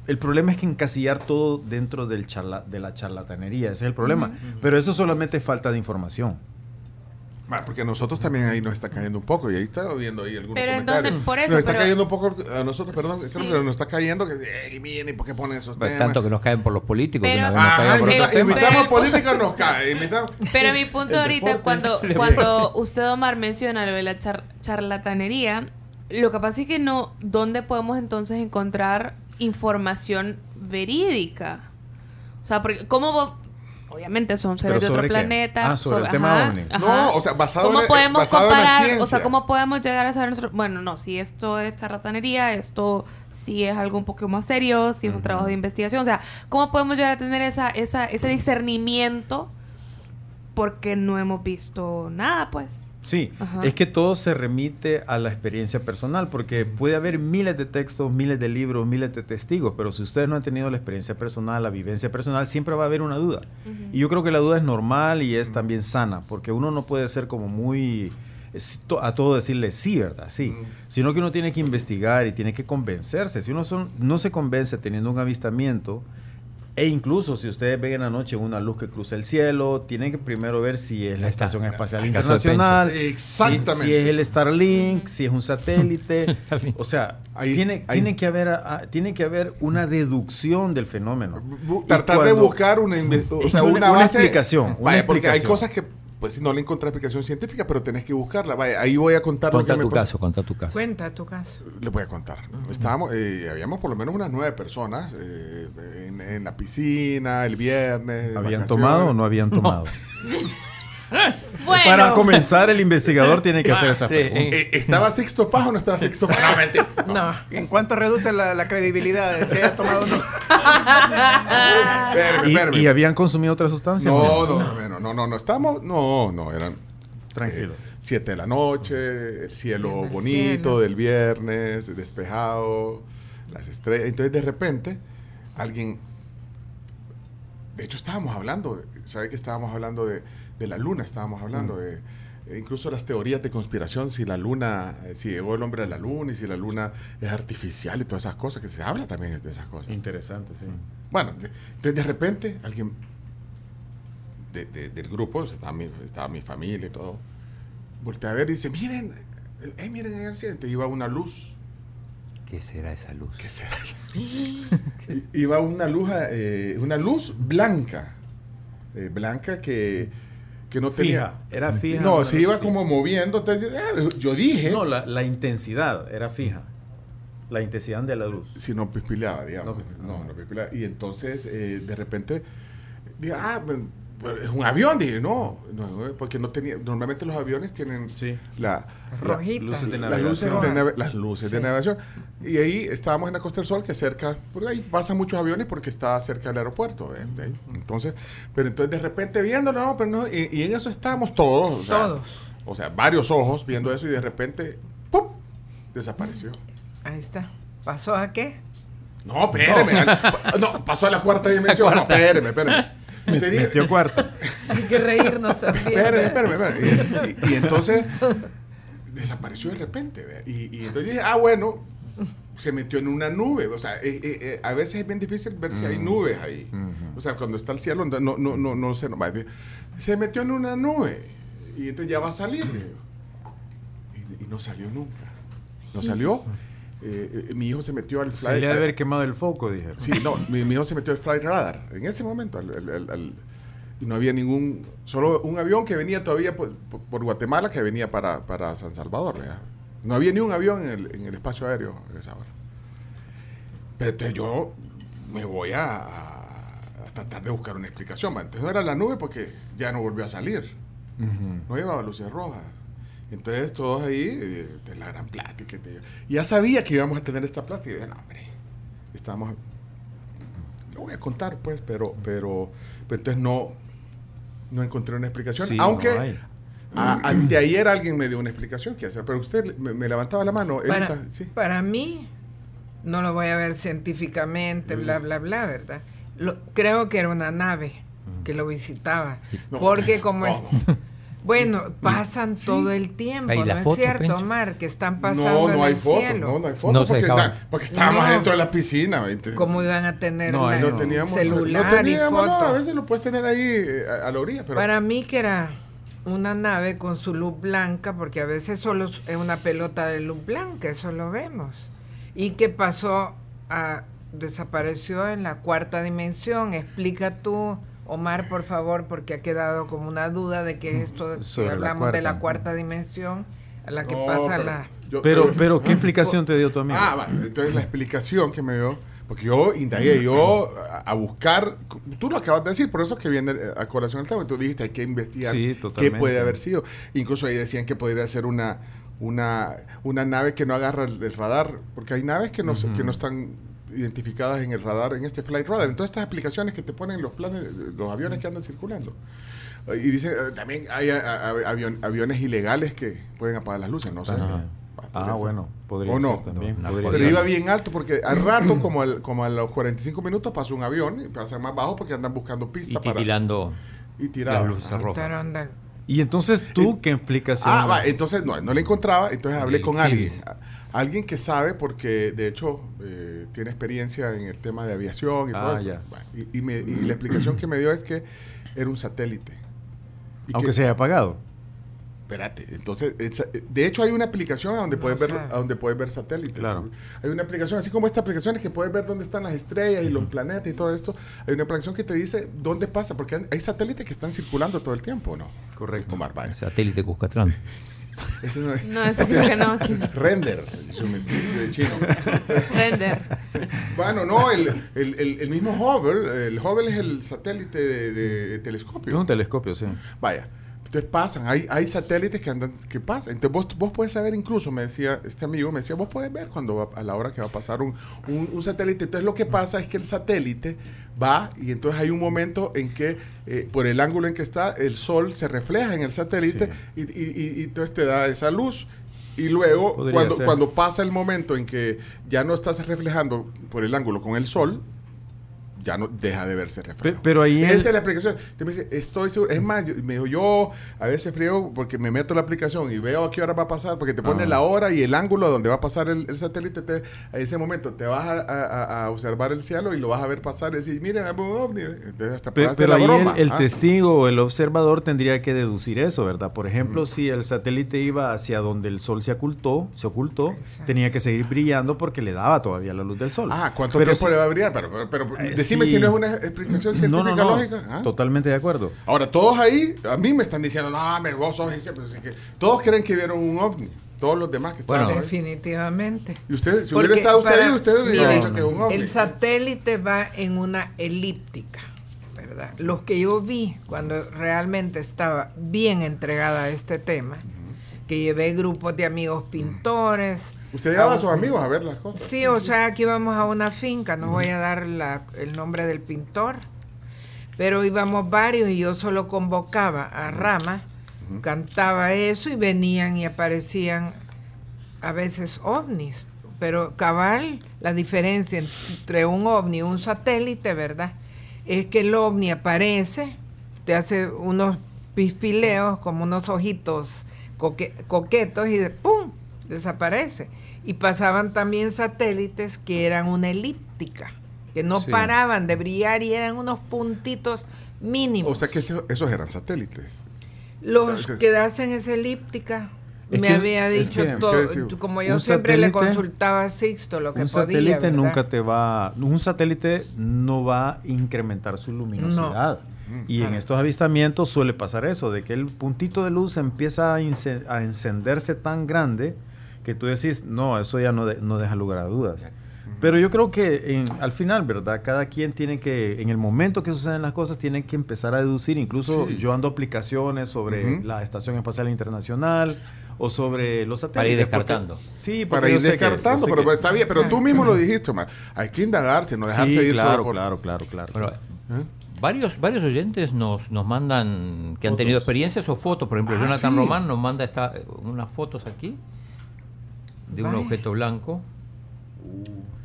el problema es que encasillar todo dentro del charla- de la charlatanería, ese es el problema. Pero eso solamente es falta de información. Porque a nosotros también ahí nos está cayendo un poco y ahí está viendo ahí algunos Pero comentarios. entonces, por eso, nos está pero- cayendo un poco a nosotros, perdón, creo Sí. que nos está cayendo que "Ey, miren, ¿y por qué ponen esos temas? tanto que nos caen por los políticos. Pero- Ajá, por invita- invitamos Pero- políticos nos cae, invitamos. Pero mi punto ahorita, deporte. cuando, cuando usted, Omar, menciona lo de la char- charlatanería, lo que pasa es que no, ¿dónde podemos entonces encontrar información verídica? O sea, porque, ¿cómo vos- Obviamente son seres de ¿Pero otro qué? planeta. Ah, sobre el tema ovni. No, o sea, basado ¿Cómo en- podemos basado en la comparar? O sea, ¿cómo podemos llegar a saber nosotros? Bueno, no, si esto es charlatanería, esto sí es algo un poco más serio, si es un trabajo de investigación. O sea, ¿cómo podemos llegar a tener esa, esa, ese discernimiento? Porque no hemos visto nada, pues. Sí, Ajá. es que todo se remite a la experiencia personal, porque puede haber miles de textos, miles de libros, miles de testigos, pero si ustedes no han tenido la experiencia personal, la vivencia personal, siempre va a haber una duda. Y yo creo que la duda es normal y es también sana, porque uno no puede ser como muy a todo decirle sí, ¿verdad? Sí, sino que uno tiene que investigar y tiene que convencerse. Si uno son- no se convence teniendo un avistamiento, e incluso si ustedes ven en la noche una luz que cruza el cielo, tienen que primero ver si es la está. Estación Espacial Internacional, si- Exactamente. Si, es el Starlink, si es un satélite. O sea, Ahí- tiene, ahí- tiene, que haber, ah, tiene que haber una deducción del fenómeno. Bu- Tratar de buscar una, o sea, una- una, una base- explicación, una Vaya, porque hay cosas que pues no le encontré explicación científica, pero tenés que buscarla. Vaya, ahí voy a contar lo Conta que me tu pasó. caso, conta tu caso. Cuenta tu caso. Le voy a contar. Estábamos, eh, habíamos por lo menos unas nueve personas eh, en, la piscina el viernes. ¿Habían vacaciones. tomado o no habían tomado? Bueno. Para comenzar, el investigador tiene que hacer esa pregunta. Eh, ¿Estaba Sixto Paz o no estaba Sixto Paz? No, mentira. No. ¿En cuánto reduce la, la credibilidad de si haya tomado o no? ¿Y, espérame. y habían consumido otra sustancia? No, no, no, no, no, no, estamos, no, no, eran Tranquilo. 7 de la noche, el cielo el bonito cielo. del viernes, despejado, las estrellas. Entonces de repente alguien, de hecho estábamos hablando, ¿sabe que estábamos hablando de, de la luna? Estábamos hablando de eh, incluso las teorías de conspiración, si la luna, eh, si llegó el hombre a la luna y si la luna es artificial y todas esas cosas, que se habla también de esas cosas. Interesante, sí. Bueno, de- entonces de repente alguien de- de- del grupo, estaba mi, estaba mi familia y todo, voltea a ver y dice, miren, eh, miren en el Entonces iba una luz. ¿Qué será esa luz? ¿Qué será? I- iba una luz, eh, una luz blanca, eh, blanca que, que no tenía... Fija, era fija. No, se iba fija. como moviendo. eh, yo dije, No, la, la intensidad era fija. La intensidad de la luz. si no pispileaba, digamos. No pispileaba. No, no pispileaba. Y entonces, eh, de repente, dije, ah, es un avión. Dije, no, no, porque no tenía. Normalmente los aviones tienen Sí. la, Rojita. luces de las luces, navegación. de, nave- las luces de Sí. navegación. Y ahí estábamos en la Costa del Sol, que cerca, porque ahí pasan muchos aviones porque está cerca del aeropuerto. ¿eh? De ahí. Entonces, pero entonces de repente viéndolo, no, pero no, y, y en eso estábamos todos. O sea, Todos. O sea, varios ojos viendo eso y de repente, ¡pum! Desapareció. Ahí está. ¿Pasó a qué? No, espéreme. al- No, pasó a la cuarta dimensión. No, espéreme, espéreme. Te dije- Metió cuarto. Hay que reírnos también. Espérame, espérame, espérame. Y, y- y entonces desapareció de repente. Y, y entonces dije, ah, bueno, se metió en una nube. O sea, eh, eh, eh, a veces es bien difícil ver si hay nubes ahí. O sea, cuando está el cielo, no, no, no, no, no sé. No, va. se metió en una nube. Y entonces ya va a salir. y no salió nunca. No salió. Eh, eh, mi hijo se metió al Se flight. le ha haber quemado el foco, dijeron. Sí, no, mi, mi hijo se metió al flight radar en ese momento. al- al- al- al- y no había ningún, solo un avión que venía todavía por, Guatemala que venía para, para San Salvador. ¿verdad? No había ni un avión en el, en el espacio aéreo en esa hora. Pero entonces yo me voy a, a- tratar de buscar una explicación. ¿va? Entonces no era la nube porque ya no volvió a salir. No llevaba luces rojas. Entonces todos ahí, eh, de la gran plática. te- ya sabía que íbamos a tener esta plática. Y dije, no, hombre, estábamos... Lo voy a contar, pues, pero, pero, pero entonces no, no encontré una explicación. Sí, Aunque no hay. a- anteayer alguien me dio una explicación que hacer, pero usted me, me levantaba la mano, Para, Elisa. Sí. para mí, no lo voy a ver científicamente, bla, bla, bla, ¿verdad? Lo- creo que era una nave que lo visitaba. No, porque como es... Bueno, pasan todo el tiempo, ¿no es foto, cierto, Pencho. Omar? Que están pasando No, no en hay el foto, cielo. no, no hay foto, No porque, na- porque estábamos No. dentro de la piscina. ¿viste? ¿Cómo iban a tener No, la- no teníamos celular no teníamos, y no, foto? a veces lo puedes tener ahí eh, a, a la orilla, pero Para mí que era una nave con su luz blanca, porque a veces solo es una pelota de luz blanca, eso lo vemos. Y que pasó a desapareció en la cuarta dimensión. Explica tú, Omar, por favor, porque ha quedado como una duda de que es esto que Sobre la hablamos de la cuarta. dimensión a la que No, pasa pero la yo- Pero, pero, ¿qué explicación te dio tu amigo? Ah, vale. Entonces la explicación que me dio, porque yo indagué, yo a, a buscar, tú lo acabas de decir, por eso es que viene a colación el tema, tú dijiste hay que investigar Sí, qué puede haber sido. Incluso ahí decían que podría ser una, una, una nave que no agarra el, el radar, porque hay naves que no, se- que no están identificadas en el radar, en este flight radar. Entonces estas aplicaciones que te ponen los planes, los aviones que andan circulando. Y dice, eh, también hay a- a- avion- aviones ilegales que pueden apagar las luces, no sé. Ajá. Podría Ah, ser. bueno, podría ¿O no? ser también. No, podría no, Pero ser. iba bien alto porque al rato, como, al- como a los 45 minutos, pasó un avión y pasa más bajo porque andan buscando Y pistas para. titilando Y las luces rojas. Y entonces tú, ¿qué explicación? Ah, va, entonces no, no le encontraba, entonces hablé con alguien. Alguien que sabe, porque de hecho eh, tiene experiencia en el tema de aviación y todo Ah, esto. ya. Va, Y, y me- y la explicación que me dio es que era un satélite. Y Aunque que- se haya apagado. Espérate, entonces, esa- de hecho hay una aplicación a donde puedes ver, a donde puedes ver satélites. Claro. Hay una aplicación, así como esta aplicación es que puedes ver dónde están las estrellas y los planetas y todo esto. Hay una aplicación que te dice dónde pasa, porque hay- satélites que están circulando todo el tiempo, ¿no? Correcto. Omar, vaya. satélite Cuscatlán. Ese no es- No, eso creo que no, chino. Render, de chino. Render. Bueno, no, el, el- el- el mismo Hubble, el Hubble es el satélite de, de Es telescopio. un telescopio, sí. Vaya, Entonces pasan, hay, hay satélites que andan, que pasan. Entonces vos, vos puedes saber incluso, me decía este amigo, me decía, vos puedes ver cuando va- a la hora que va a pasar un, un- un satélite. Entonces lo que pasa es que el satélite va y entonces hay un momento en que eh, por el ángulo en que está, el sol se refleja en el satélite y, y- y- y entonces te da esa luz. Y luego, Podría cuando, ser. cuando pasa el momento en que ya no estás reflejando por el ángulo con el sol, ya no deja de verse reflejado. Pe- pero ahí Esa el- es la aplicación. Te me dice, estoy seguro. Es más, yo- me dijo, yo a veces frío porque me meto en la aplicación y veo a qué hora va a pasar, porque te pone Ah. la hora y el ángulo donde va a pasar el, el satélite. Te, a ese momento te vas a, a- a observar el cielo y lo vas a ver pasar y decir, miren, hay un ovni. Entonces hasta Pero la ahí broma. el, el Ah. testigo o el observador tendría que deducir eso, ¿verdad? Por ejemplo, si el satélite iba hacia donde el sol se ocultó, se ocultó, tenía que seguir brillando porque le daba todavía la luz del sol. Ah, ¿cuánto Pero tiempo si- le va a brillar? Pero, pero, pero Eh, decime sí. si no es una explicación científica No, no, no. lógica. ¿ah? Totalmente de acuerdo. Ahora, todos ahí, a mí me están diciendo, no, me vos sos ese", pues, es que todos creen que vieron un ovni. Todos los demás que estaban Bueno, ahí. Definitivamente. Y usted, si Porque hubiera estado usted ahí, usted hubiera dicho que es un ovni. El satélite va en una elíptica, ¿verdad? Los que yo vi cuando realmente estaba bien entregada a este tema, que llevé grupos de amigos pintores. Usted llevaba a sus amigos a ver las cosas. Sí, o sea, aquí vamos a una finca, no voy a dar la- el nombre del pintor, pero íbamos varios y yo solo convocaba a Rama, cantaba eso y venían y aparecían a veces ovnis, pero cabal, la diferencia entre un ovni y un satélite, ¿verdad? Es que el ovni aparece, te hace unos pispileos como unos ojitos coque- coquetos y de ¡pum! desaparece. Y pasaban también satélites que eran una elíptica, que no Sí. paraban de brillar y eran unos puntitos mínimos. O sea que ese- esos eran satélites. Los Ese- que hacen esa elíptica, Es me que- había es dicho que- todo, como yo Un siempre le satélite- consultaba a Sixto lo que Un podía. satélite ¿verdad? nunca te va, un satélite no va a incrementar su luminosidad. Y en estos avistamientos suele pasar eso, de que el puntito de luz empieza a encenderse tan grande que tú decís, no, eso ya no, de- no deja lugar a dudas. Pero yo creo que en- al final, ¿verdad? Cada quien tiene que, en el momento que suceden las cosas, tienen que empezar a deducir. Incluso Sí. yo ando aplicaciones sobre Ujú. la Estación Espacial Internacional o sobre los satélites. Para ir porque- descartando. Sí, porque Para yo ir que- descartando, sé pero que- está bien. Pero tú mismo lo dijiste, Omar. Hay que indagarse, no dejarse Sí, ir claro, solo por... claro, claro, claro. Bueno, ¿Eh? varios, varios oyentes nos, nos mandan que han tenido experiencias o fotos. Por ejemplo, Ah, Jonathan sí. Román nos manda esta, unas fotos aquí de un objeto blanco.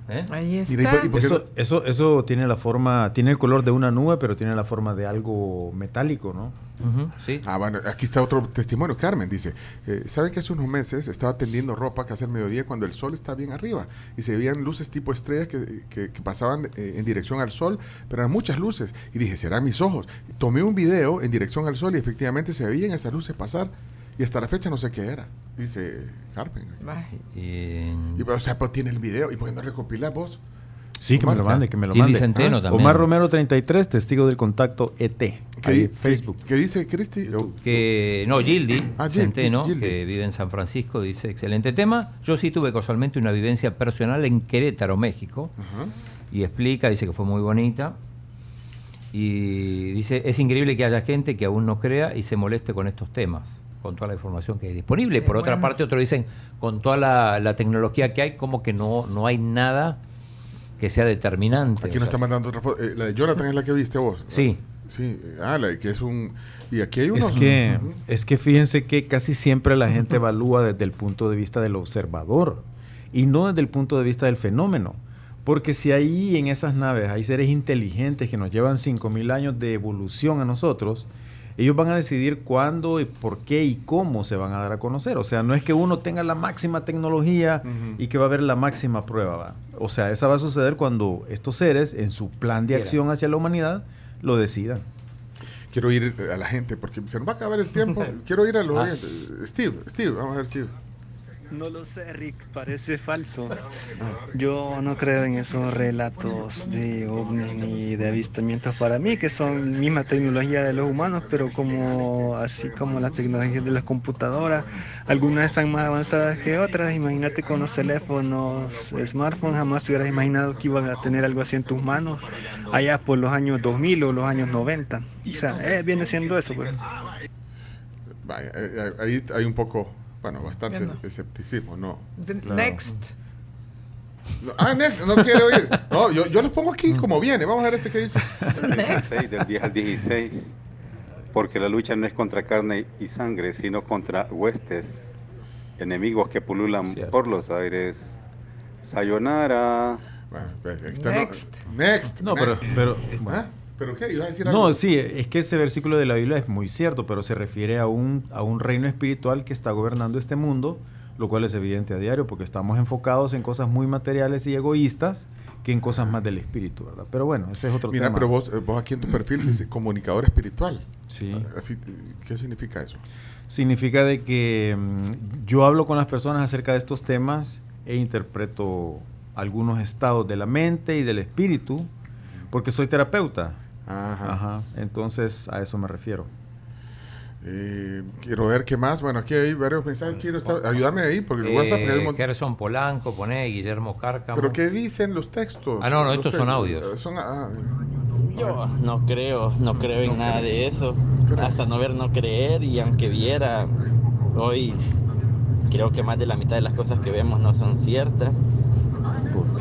¿Eh? Ahí está. Mira, ¿y por Eso, eso, eso tiene la forma, tiene el color de una nube, pero tiene la forma de algo metálico, ¿no? Ujú, sí. Ah, bueno, aquí está otro testimonio. Carmen dice, eh, ¿saben que hace unos meses estaba tendiendo ropa casi al mediodía cuando el sol está bien arriba? Y se veían luces tipo estrellas que, que- que pasaban eh, en dirección al sol, pero eran muchas luces. Y dije, serán mis ojos. Tomé un video en dirección al sol y efectivamente se veían esas luces pasar. Y hasta la fecha no sé qué era. Dice Carmen. Y- Y, o sea, pues tiene el video. ¿Y por qué no recopilas vos? Sí, que me lo mande, que me lo mande. Centeno Ah, también. Omar Romero 33, testigo del contacto ET. ¿Qué, Facebook. ¿Qué, dice Cristi? Que no Gildi Ah, Gildi, Centeno Gildi. que vive en San Francisco dice excelente tema yo sí tuve casualmente una vivencia personal en Querétaro México ajá. y explica dice que fue muy bonita y dice es increíble que haya gente que aún no crea y se moleste con estos temas con toda la información que hay disponible por otra bueno. parte otros dicen con toda la, la tecnología que hay como que no no hay nada que sea determinante Aquí nos está mandando otra foto. Eh, la de Jonathan es la que viste vos. Sí. Sí. Ah, la de que es un... Y aquí hay unos... Es que, es que fíjense que casi siempre la gente evalúa desde el punto de vista del observador y no desde el punto de vista del fenómeno. Porque si ahí en esas naves hay seres inteligentes que nos llevan 5.000 años de evolución a nosotros, ellos van a decidir cuándo, y por qué y cómo se van a dar a conocer. O sea, no es que uno tenga la máxima tecnología y que va a haber la máxima prueba. ¿va? O sea, esa va a suceder cuando estos seres, en su plan de Quiera. acción hacia la humanidad, lo decidan. Quiero ir a la gente porque se nos va a acabar el tiempo. Quiero ir a los Ah. Steve, Steve, vamos a ver Steve. No lo sé, Rick, parece falso. Yo no creo en esos relatos de ovnis ni de avistamientos para mí, que son misma tecnología de los humanos, pero como así como las tecnologías de las computadoras, algunas están más avanzadas que otras. Imagínate con los teléfonos, smartphones, jamás te hubieras imaginado que iban a tener algo así en tus manos allá por los años 2000 o los años 90. O sea, eh, viene siendo eso, pues. Vaya, eh, eh, ahí hay un poco, bueno, bastante no. escepticismo, ¿no? The- Next. No, Ah, Next, no quiere oír. No, yo, yo los pongo aquí como viene. Vamos a ver este que dice. Next. 16, del 10 al 16, porque la lucha no es contra carne y sangre, sino contra huestes, enemigos que pululan Cierto. por los aires. Sayonara. Bueno, pues, está, no- Next. Next. No, pero, next. pero bueno. ¿Ah? ¿Pero qué? ¿Ibas a decir algo? No, sí, es que ese versículo de la Biblia es muy cierto, pero se refiere a un, a un reino espiritual que está gobernando este mundo, lo cual es evidente a diario, porque estamos enfocados en cosas muy materiales y egoístas que en cosas más del espíritu, ¿verdad? Pero bueno, ese es otro Mira, tema. pero vos, eh, vos aquí en tu perfil dice comunicador espiritual. Sí. Así, eh, ¿Qué significa eso? Significa de que mm, yo hablo con las personas acerca de estos temas e interpreto algunos estados de la mente y del espíritu, porque soy terapeuta. Ajá. Ajá. Entonces, a eso me refiero. Eh, quiero ver qué más. Bueno, aquí hay varios mensajes. Quiero estar- ayúdame ahí, porque el WhatsApp. Eh, un montón- Gerson Polanco, pone Guillermo Cárcamo. ¿Pero qué dicen los textos? Ah, no, no, Los estos son audios. Eh, Son, ah, Yo no creo, no creo en No nada creo. de eso. Creo. Hasta no ver, no creer. Y aunque viera, hoy creo que más de la mitad de las cosas que vemos no son ciertas.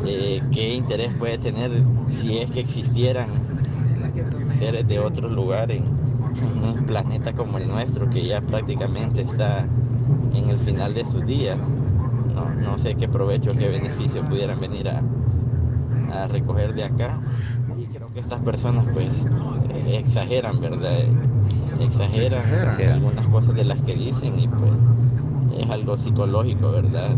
Eh, ¿Qué interés puede tener si es que existieran. Seres de otro lugar en, en un planeta como el nuestro, que ya prácticamente está en el final de sus días? No, no sé qué provecho, qué beneficio pudieran venir a, a recoger de acá. Y creo que estas personas pues eh, exageran, ¿verdad? Exageran, Exageran. algunas cosas de las que dicen y pues es algo psicológico, ¿verdad?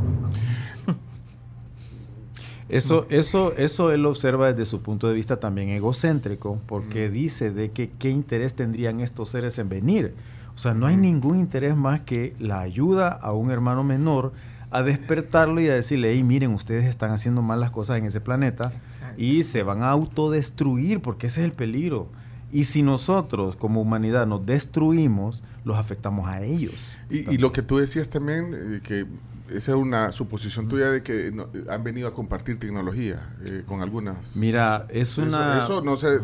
Eso, eso, eso él observa desde su punto de vista también egocéntrico, porque dice de que qué interés tendrían estos seres en venir. O sea, no hay ningún interés más que la ayuda a un hermano menor a despertarlo y a decirle, hey, miren, ustedes están haciendo mal las cosas en ese planeta Exacto. y se van a autodestruir, porque ese es el peligro. Y si nosotros como humanidad nos destruimos, los afectamos a ellos. Y, y lo que tú decías también, eh, que esa es una suposición tuya de que no- han venido a compartir tecnología eh, con algunas. Mira, es Eso- una... Eso, no sé,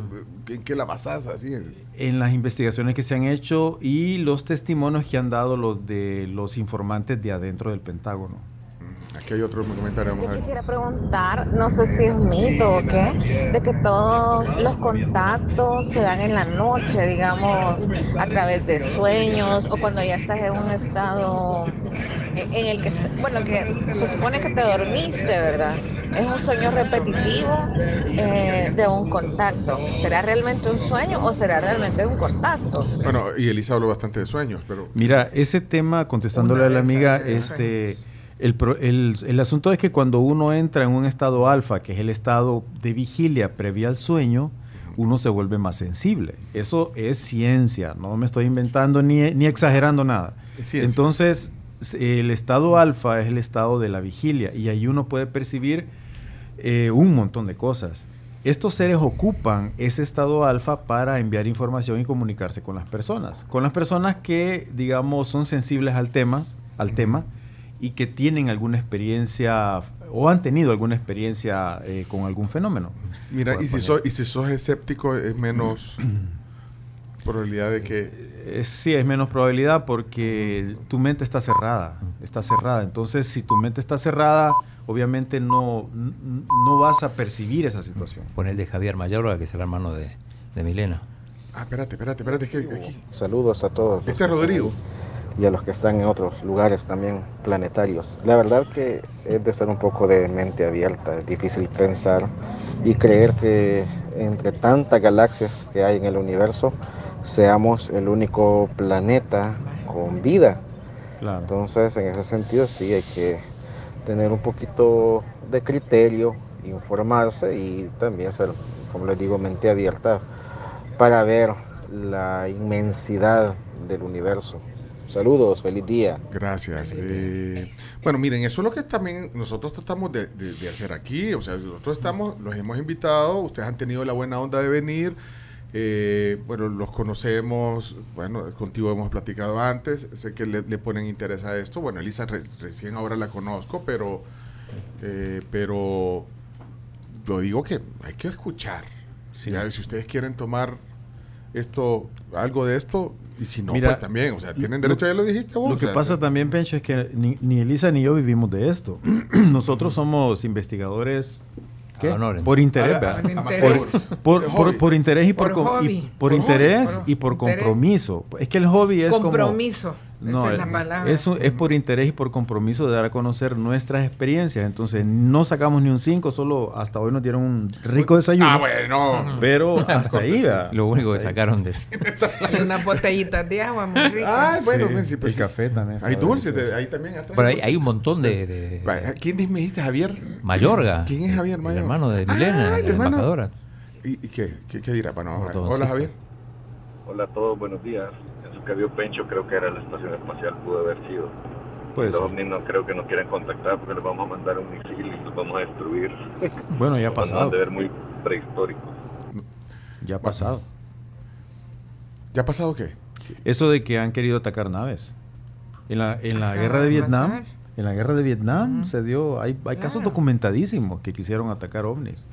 ¿en qué la basás así? en las investigaciones que se han hecho y los testimonios que han dado los de los informantes de adentro del Pentágono. Aquí hay otro comentario. Yo quisiera preguntar, no sé si es mito o qué, de que todos los contactos se dan en la noche, digamos, a través de sueños o cuando ya estás en un estado en el que, bueno, que se supone que te dormiste, ¿verdad? Es un sueño repetitivo eh, de un contacto. ¿Será realmente un sueño o será realmente un contacto? Bueno, y Elisa habló bastante de sueños, pero Mira, ese tema, contestándole a la amiga, este, el, pro- el, el asunto es que cuando uno entra en un estado alfa, que es el estado de vigilia previa al sueño, uno se vuelve más sensible. Eso es ciencia, no me estoy inventando ni, ni exagerando nada. Entonces, el estado alfa es el estado de la vigilia y ahí uno puede percibir eh, un montón de cosas. Estos seres ocupan ese estado alfa para enviar información y comunicarse con las personas. Con las personas que, digamos, son sensibles al tema, al tema y que tienen alguna experiencia o han tenido alguna experiencia eh, con algún fenómeno. mira, y si, sos, y si sos escéptico es menos probabilidad de que... Eh, sí, es menos probabilidad porque tu mente está cerrada, está cerrada. Entonces, si tu mente está cerrada, obviamente no, no vas a percibir esa situación. Pone el de Javier Mayorga, que es el hermano de, de Milena. Ah, espérate, espérate, espérate, es que aquí... Saludos a todos. Este es Rodrigo. Y a los que están en otros lugares también planetarios. La verdad que es de ser un poco de mente abierta. Es difícil pensar y creer que entre tantas galaxias que hay en el universo, seamos el único planeta con vida. Claro. Entonces, en ese sentido, sí hay que tener un poquito de criterio, informarse y también ser, como les digo, mente abierta para ver la inmensidad del universo. Saludos, feliz día. Gracias. Eh, bueno, miren, eso es lo que también nosotros tratamos de, de- de hacer aquí. O sea, nosotros estamos, los hemos invitado, ustedes han tenido la buena onda de venir. eh, bueno, los conocemos, bueno, contigo hemos platicado antes, sé que le, le ponen interés a esto. Bueno, Elisa re- recién ahora la conozco, pero, eh, pero yo digo que hay que escuchar. Sí. Ya, si ustedes quieren tomar esto, algo de esto, y si no, Mira, pues también, o sea, tienen lo- derecho, ya lo dijiste vos. Lo que o sea, pasa también, Pencho, es que ni, ni Elisa ni yo vivimos de esto. Nosotros somos investigadores ¿qué? Por interés, ¿verdad? Por interés. Por, por- De por- hobby. por interés y por, Por com- y hobby. por Por interés hobby. y por Interés. compromiso. Es que el hobby es como Compromiso. No, es la eh, palabra. es, por interés y por compromiso de dar a conocer nuestras experiencias. Entonces, no sacamos ni un 5, solo hasta hoy nos dieron un rico desayuno. Ah, bueno. Pero hasta ahí, ¿verdad? Lo único que Hasta sacaron de eso. Unas botellitas de agua muy ricas. Ah, bueno, Sí, ven, sí, pues el sí. café también. Hay dulces, de- ahí también. Pero hay, hay un montón de, de- Va, ¿Quién me dijiste, Javier? Mayorga. ¿Quién es Javier El Mayorga? hermano de Ah, Milena, el la hermano. embajadora. ¿Y, y qué? ¿Qué, qué dirá? Bueno, hola Javier. Hola a todos, buenos días. Que vio Pencho creo que era la estación espacial, pudo haber sido. Puede Los ovnis no creo que nos quieran contactar porque les vamos a mandar un misil y los vamos a destruir. Bueno, ya ha pasado. de ver muy prehistóricos. Ya ha pasado. ¿Ya ha pasado qué? Eso de que han querido atacar naves. En la, en la guerra de Vietnam, en la guerra de Vietnam se dio, hay, hay casos documentadísimos que quisieron atacar ovnis.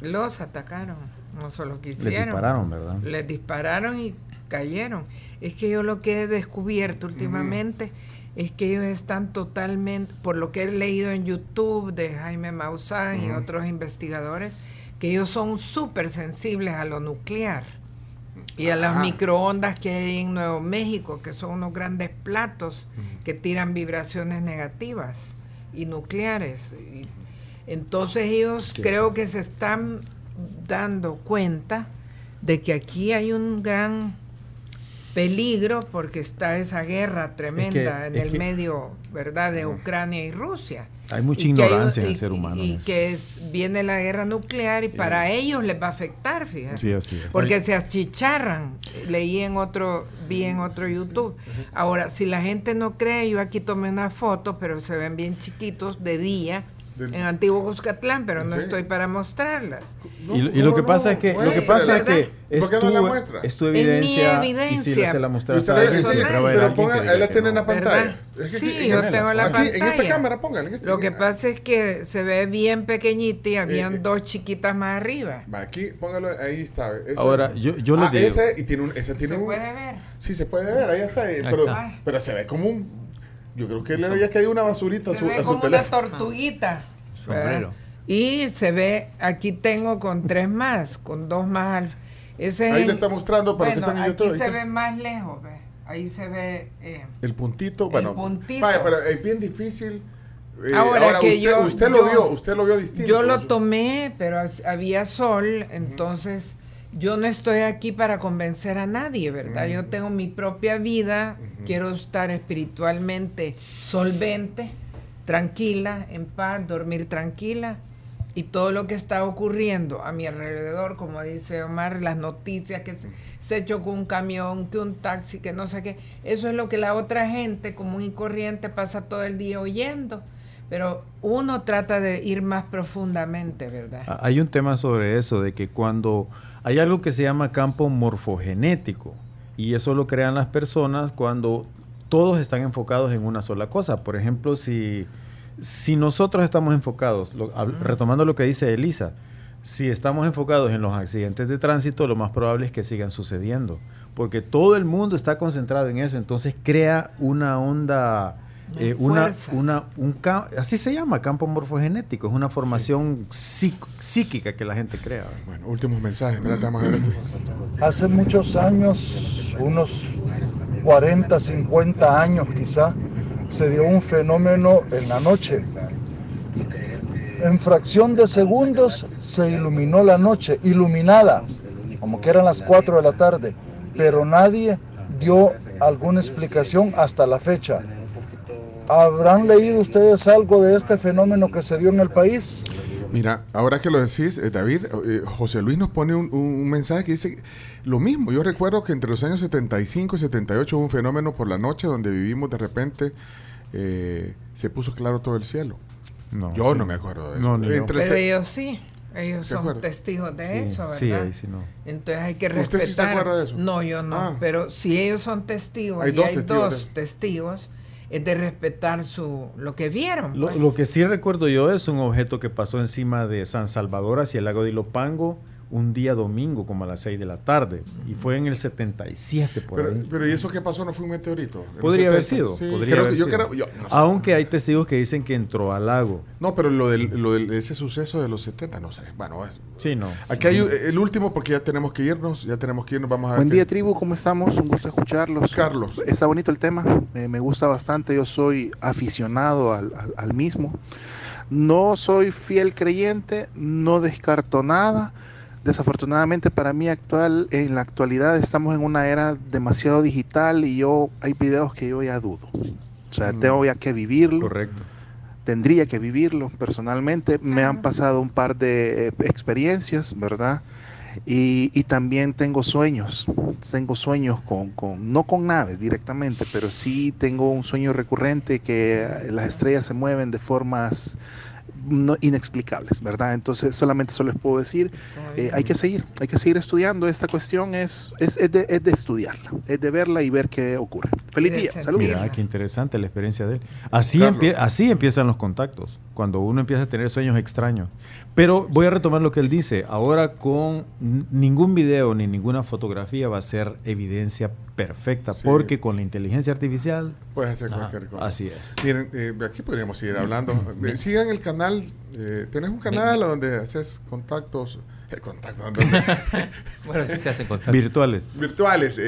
Los atacaron, no solo Les quisieron. dispararon, ¿verdad? Les dispararon y cayeron. Es que yo lo que he descubierto últimamente es que ellos están totalmente, por lo que he leído en YouTube de Jaime Maussan y otros investigadores, que ellos son súper sensibles a lo nuclear y a las microondas que hay en Nuevo México, que son unos grandes platos que tiran vibraciones negativas y nucleares. Y entonces ellos Sí. creo que se están dando cuenta de que aquí hay un gran peligro porque está esa guerra tremenda en el que- medio, ¿verdad?, de Ucrania y Rusia. Hay mucha Y hay ignorancia en el y- ser humano. Y, que es- viene la guerra nuclear y para ellos les va a afectar, fíjate. Sí, así es. Porque se achicharran. Leí en otro, vi en otro YouTube. Ahora, si la gente no cree, yo aquí tomé una foto, pero se ven bien chiquitos de día Del- en Antiguo Cuscatlán, pero no Sí. estoy para mostrarlas. No, y, lo- y lo ¿cómo que no? pasa es que lo que pasa es que es ¿Por qué no tu, la muestra? es tu Es mi evidencia, y si evidencia. se la Y mostras usted a lo- alguien, sí, siempre va a haber pero alguien ponga, que diga ahí la que tiene en la pantalla. ¿Verdad? Es que Sí, aquí- yo tengo la aquí, En esta pantalla. cámara, póngala. En esta, Lo que pasa es que se ve bien pequeñita y habían eh, dos chiquitas más arriba. Va, aquí, póngalo, ahí está. Ese- Ahora, yo, yo les ah, digo, ese, y tiene un, ese tiene ¿Se un, puede ver? Sí, se puede ver, ahí está. eh, Ahí pero, está. pero se ve como un. Yo creo que le había caído una basurita a Se su, ve a su como una tortuguita. Sombrero. Y se ve, aquí tengo con tres más, con dos más. al- Ese es Ahí el- le está mostrando para bueno, que están en aquí YouTube. ahí se ve más lejos, ve. Ahí se ve. eh, El puntito, bueno. puntito. Vaya, pero es bien difícil. eh, Ahora ahora, que usted, yo- usted yo- lo vio, usted lo vio distinto. yo lo tomé, pero había sol, entonces yo no estoy aquí para convencer a nadie, ¿verdad? Yo tengo mi propia vida, quiero estar espiritualmente solvente, tranquila, en paz, dormir tranquila. Y todo lo que está ocurriendo a mi alrededor, como dice Omar, las noticias que se, se chocó un camión, que un taxi, que no sé qué, eso es lo que la otra gente común y corriente pasa todo el día oyendo. Pero uno trata de ir más profundamente, ¿verdad? Ah, Hay un tema sobre eso, de que cuando hay algo que se llama campo morfogenético, y eso lo crean las personas cuando todos están enfocados en una sola cosa. Por ejemplo, si, si nosotros estamos enfocados, lo- hab- retomando lo que dice Elisa, si estamos enfocados en los accidentes de tránsito, lo más probable es que sigan sucediendo, porque todo el mundo está concentrado en eso, entonces crea una onda, eh, una, una, un así se llama, campo morfogenético, es una formación psíquica que la gente crea. Bueno, últimos mensajes. Este. Hace muchos años, unos 40, 50 años quizá, se dio un fenómeno en la noche. En fracción de segundos se iluminó la noche, iluminada, como que eran las 4 de la tarde, pero nadie dio alguna explicación hasta la fecha. ¿Habrán leído ustedes algo de este fenómeno que se dio en el país? Mira, ahora que lo decís, eh, David, eh, José Luis nos pone un, un- un mensaje que dice lo mismo. Yo recuerdo que entre los años 75 y 78 hubo un fenómeno por la noche donde vivimos de repente, eh, se puso claro todo el cielo. No, yo sí. no me acuerdo de eso. No, ni yo. Entre Pero ellos sí, ellos ¿Se son acuerda? testigos de Sí, eso, ¿verdad? sí, ahí sí no. Entonces hay que ¿Usted respetar. sí se acuerda de eso? No, yo no. Ah. Pero si ellos son testigos Hay y dos hay testigos dos de- testigos, es de respetar su lo que vieron. Lo, pues. lo que sí recuerdo yo es un objeto que pasó encima de San Salvador hacia el lago de Ilopango, un día domingo como a las 6 de la tarde. Y fue en el 77 por Pero, ahí. pero ¿y eso qué pasó? ¿No fue un meteorito? ¿En los Podría haber 70? sido. Sí, podría creo haber que- yo sido. creo- yo no sé. Aunque hay testigos que dicen que entró al lago. No, pero lo del, lo del- ese suceso de los 70, no sé. Bueno, es- Sí, no. Aquí hay el último porque ya tenemos que irnos, ya tenemos que irnos, vamos a ver. Buen día tribu, ¿cómo estamos? Un gusto escucharlos. Carlos. Está bonito el tema, eh, me gusta bastante, yo soy aficionado al, al- al mismo. No soy fiel creyente, no descarto nada. Desafortunadamente para mí actual, en la actualidad estamos en una era demasiado digital y yo hay videos que yo ya dudo. O sea, Mm. tengo ya que vivirlo. Correcto. Tendría que vivirlo personalmente. Me han pasado un par de eh, experiencias, ¿verdad? Y, y también tengo sueños, tengo sueños con, con- no con naves directamente, pero sí tengo un sueño recurrente que las estrellas se mueven de formas no inexplicables, ¿verdad? Entonces solamente eso les puedo decir, eh, hay que seguir, hay que seguir estudiando, esta cuestión es, es, es de, es de estudiarla, es de verla y ver qué ocurre. Feliz día, saludos. Mira, qué interesante la experiencia de él. Así, empie- así empiezan los contactos, cuando uno empieza a tener sueños extraños. Pero voy a retomar lo que él dice. Ahora con ningún video ni ninguna fotografía va a ser evidencia perfecta, Sí. porque con la inteligencia artificial... Puedes hacer Ajá, cualquier cosa. Así es. Miren, eh, aquí podríamos seguir hablando. Eh, sigan el canal. eh, ¿Tenés un canal donde haces contactos? Eh, contactos. donde- Bueno, sí se hacen contactos. Virtuales. virtuales. eh,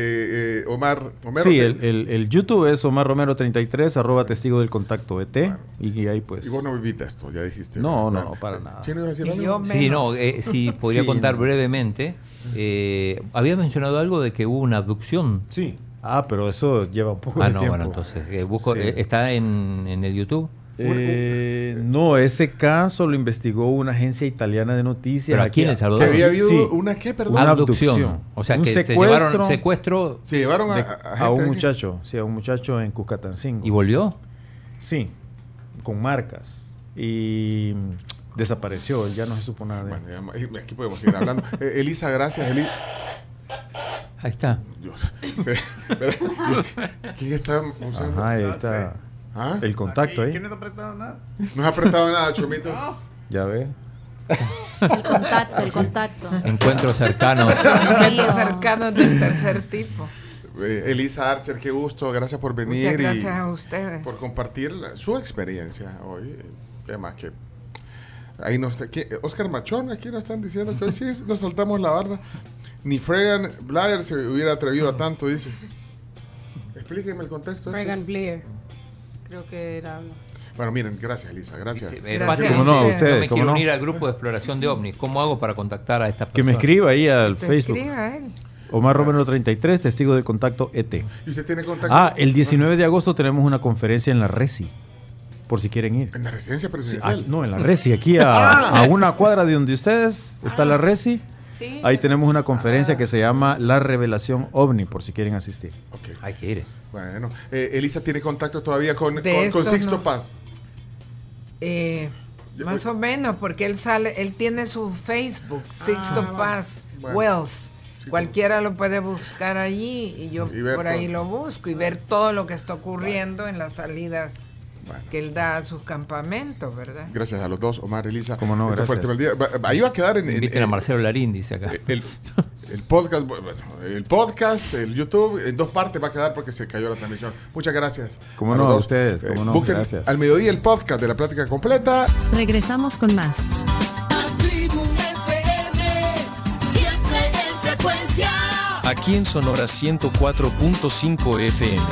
eh, Omar. Homero, sí, el, el- el YouTube es Omar Romero 33, arroba testigo del contacto ET. Y ahí pues... Y vos no viviste esto, ya dijiste. No, no, para nada. ¿Chino iba a decir Y algo? yo Sí, no, eh, sí, podría Sí, contar no. brevemente. Eh, había mencionado algo de que hubo una abducción. Sí. Ah, pero eso lleva un poco Ah, de no, tiempo. bueno, entonces, eh, busco, Sí. eh, ¿está en, en el YouTube? Eh, no, ese caso lo investigó una agencia italiana de noticias. Pero aquí en El Salvador. Que había habido Sí. una qué, perdón. Una Abducción. abducción. O sea, Un que se secuestro llevaron secuestro Se llevaron a, un muchacho, sí, a un muchacho en Cuscatancingo. y volvió. Sí, con marcas. Y desapareció, él ya no se supo nada de él. Bueno, aquí podemos seguir hablando. Eh, Elisa, gracias. Eli- Ahí está. Dios. ¿Quién está usando? Ajá, ahí está ¿Ah? el contacto ahí. no te ha apretado nada? No has apretado nada, Chomito. Ya ve. El contacto, el contacto. Encuentros cercanos. Encuentros cercanos del tercer tipo. Eh, Elisa Archer, qué gusto. Gracias por venir Muchas y gracias a ustedes. por compartir la- su experiencia hoy. Eh, Además que ahí nos está, ¿qué? Oscar Machón, aquí nos están diciendo que hoy sí nos saltamos la barda. Ni Fregan Blair se hubiera atrevido a tanto, dice. Explíqueme el contexto. este. Reagan Blair. Creo que era. Bueno, miren, gracias Elisa, gracias. Eh, Gracias. ¿Cómo no? Ustedes, yo me ¿cómo quiero no? unir al grupo de exploración de ovnis. ¿Cómo hago para contactar a esta persona? Que me escriba ahí al Facebook. escriba a él. Omar Romero 33, testigo del contacto ET. ¿Y usted tiene contacto? Ah, el 19 de agosto tenemos una conferencia en la Resi, por si quieren ir. En la residencia Ah, presidencial. no, en la Resi, aquí a, Ah. a una cuadra de donde ustedes está la Resi. Sí. Ahí tenemos una conferencia que se llama La Revelación OVNI, por si quieren asistir. Ok. Hay que ir. Bueno, eh, Elisa tiene contacto todavía con, con, con Sixto no. Paz. Eh, más o menos, porque él sale, él tiene su Facebook, Sixto Ah, Paz bueno. Wells. Sí, Cualquiera lo puede buscar allí y yo Y por ahí lo busco y ver todo lo que está ocurriendo en las salidas Bueno. que él da a sus campamentos, ¿verdad? Gracias a los dos, Omar, Elisa. Cómo no, Esto fue el gracias. Va- Ahí va a quedar en, a Marcelo Larín, dice acá. el, el podcast, bueno, el podcast, el YouTube, en dos partes va a quedar porque se cayó la transmisión. Muchas gracias. Cómo a no, a ustedes, cómo no, busquen gracias. al mediodía el podcast de la plática completa. Regresamos con más. Aquí en Sonora 104.5 FM.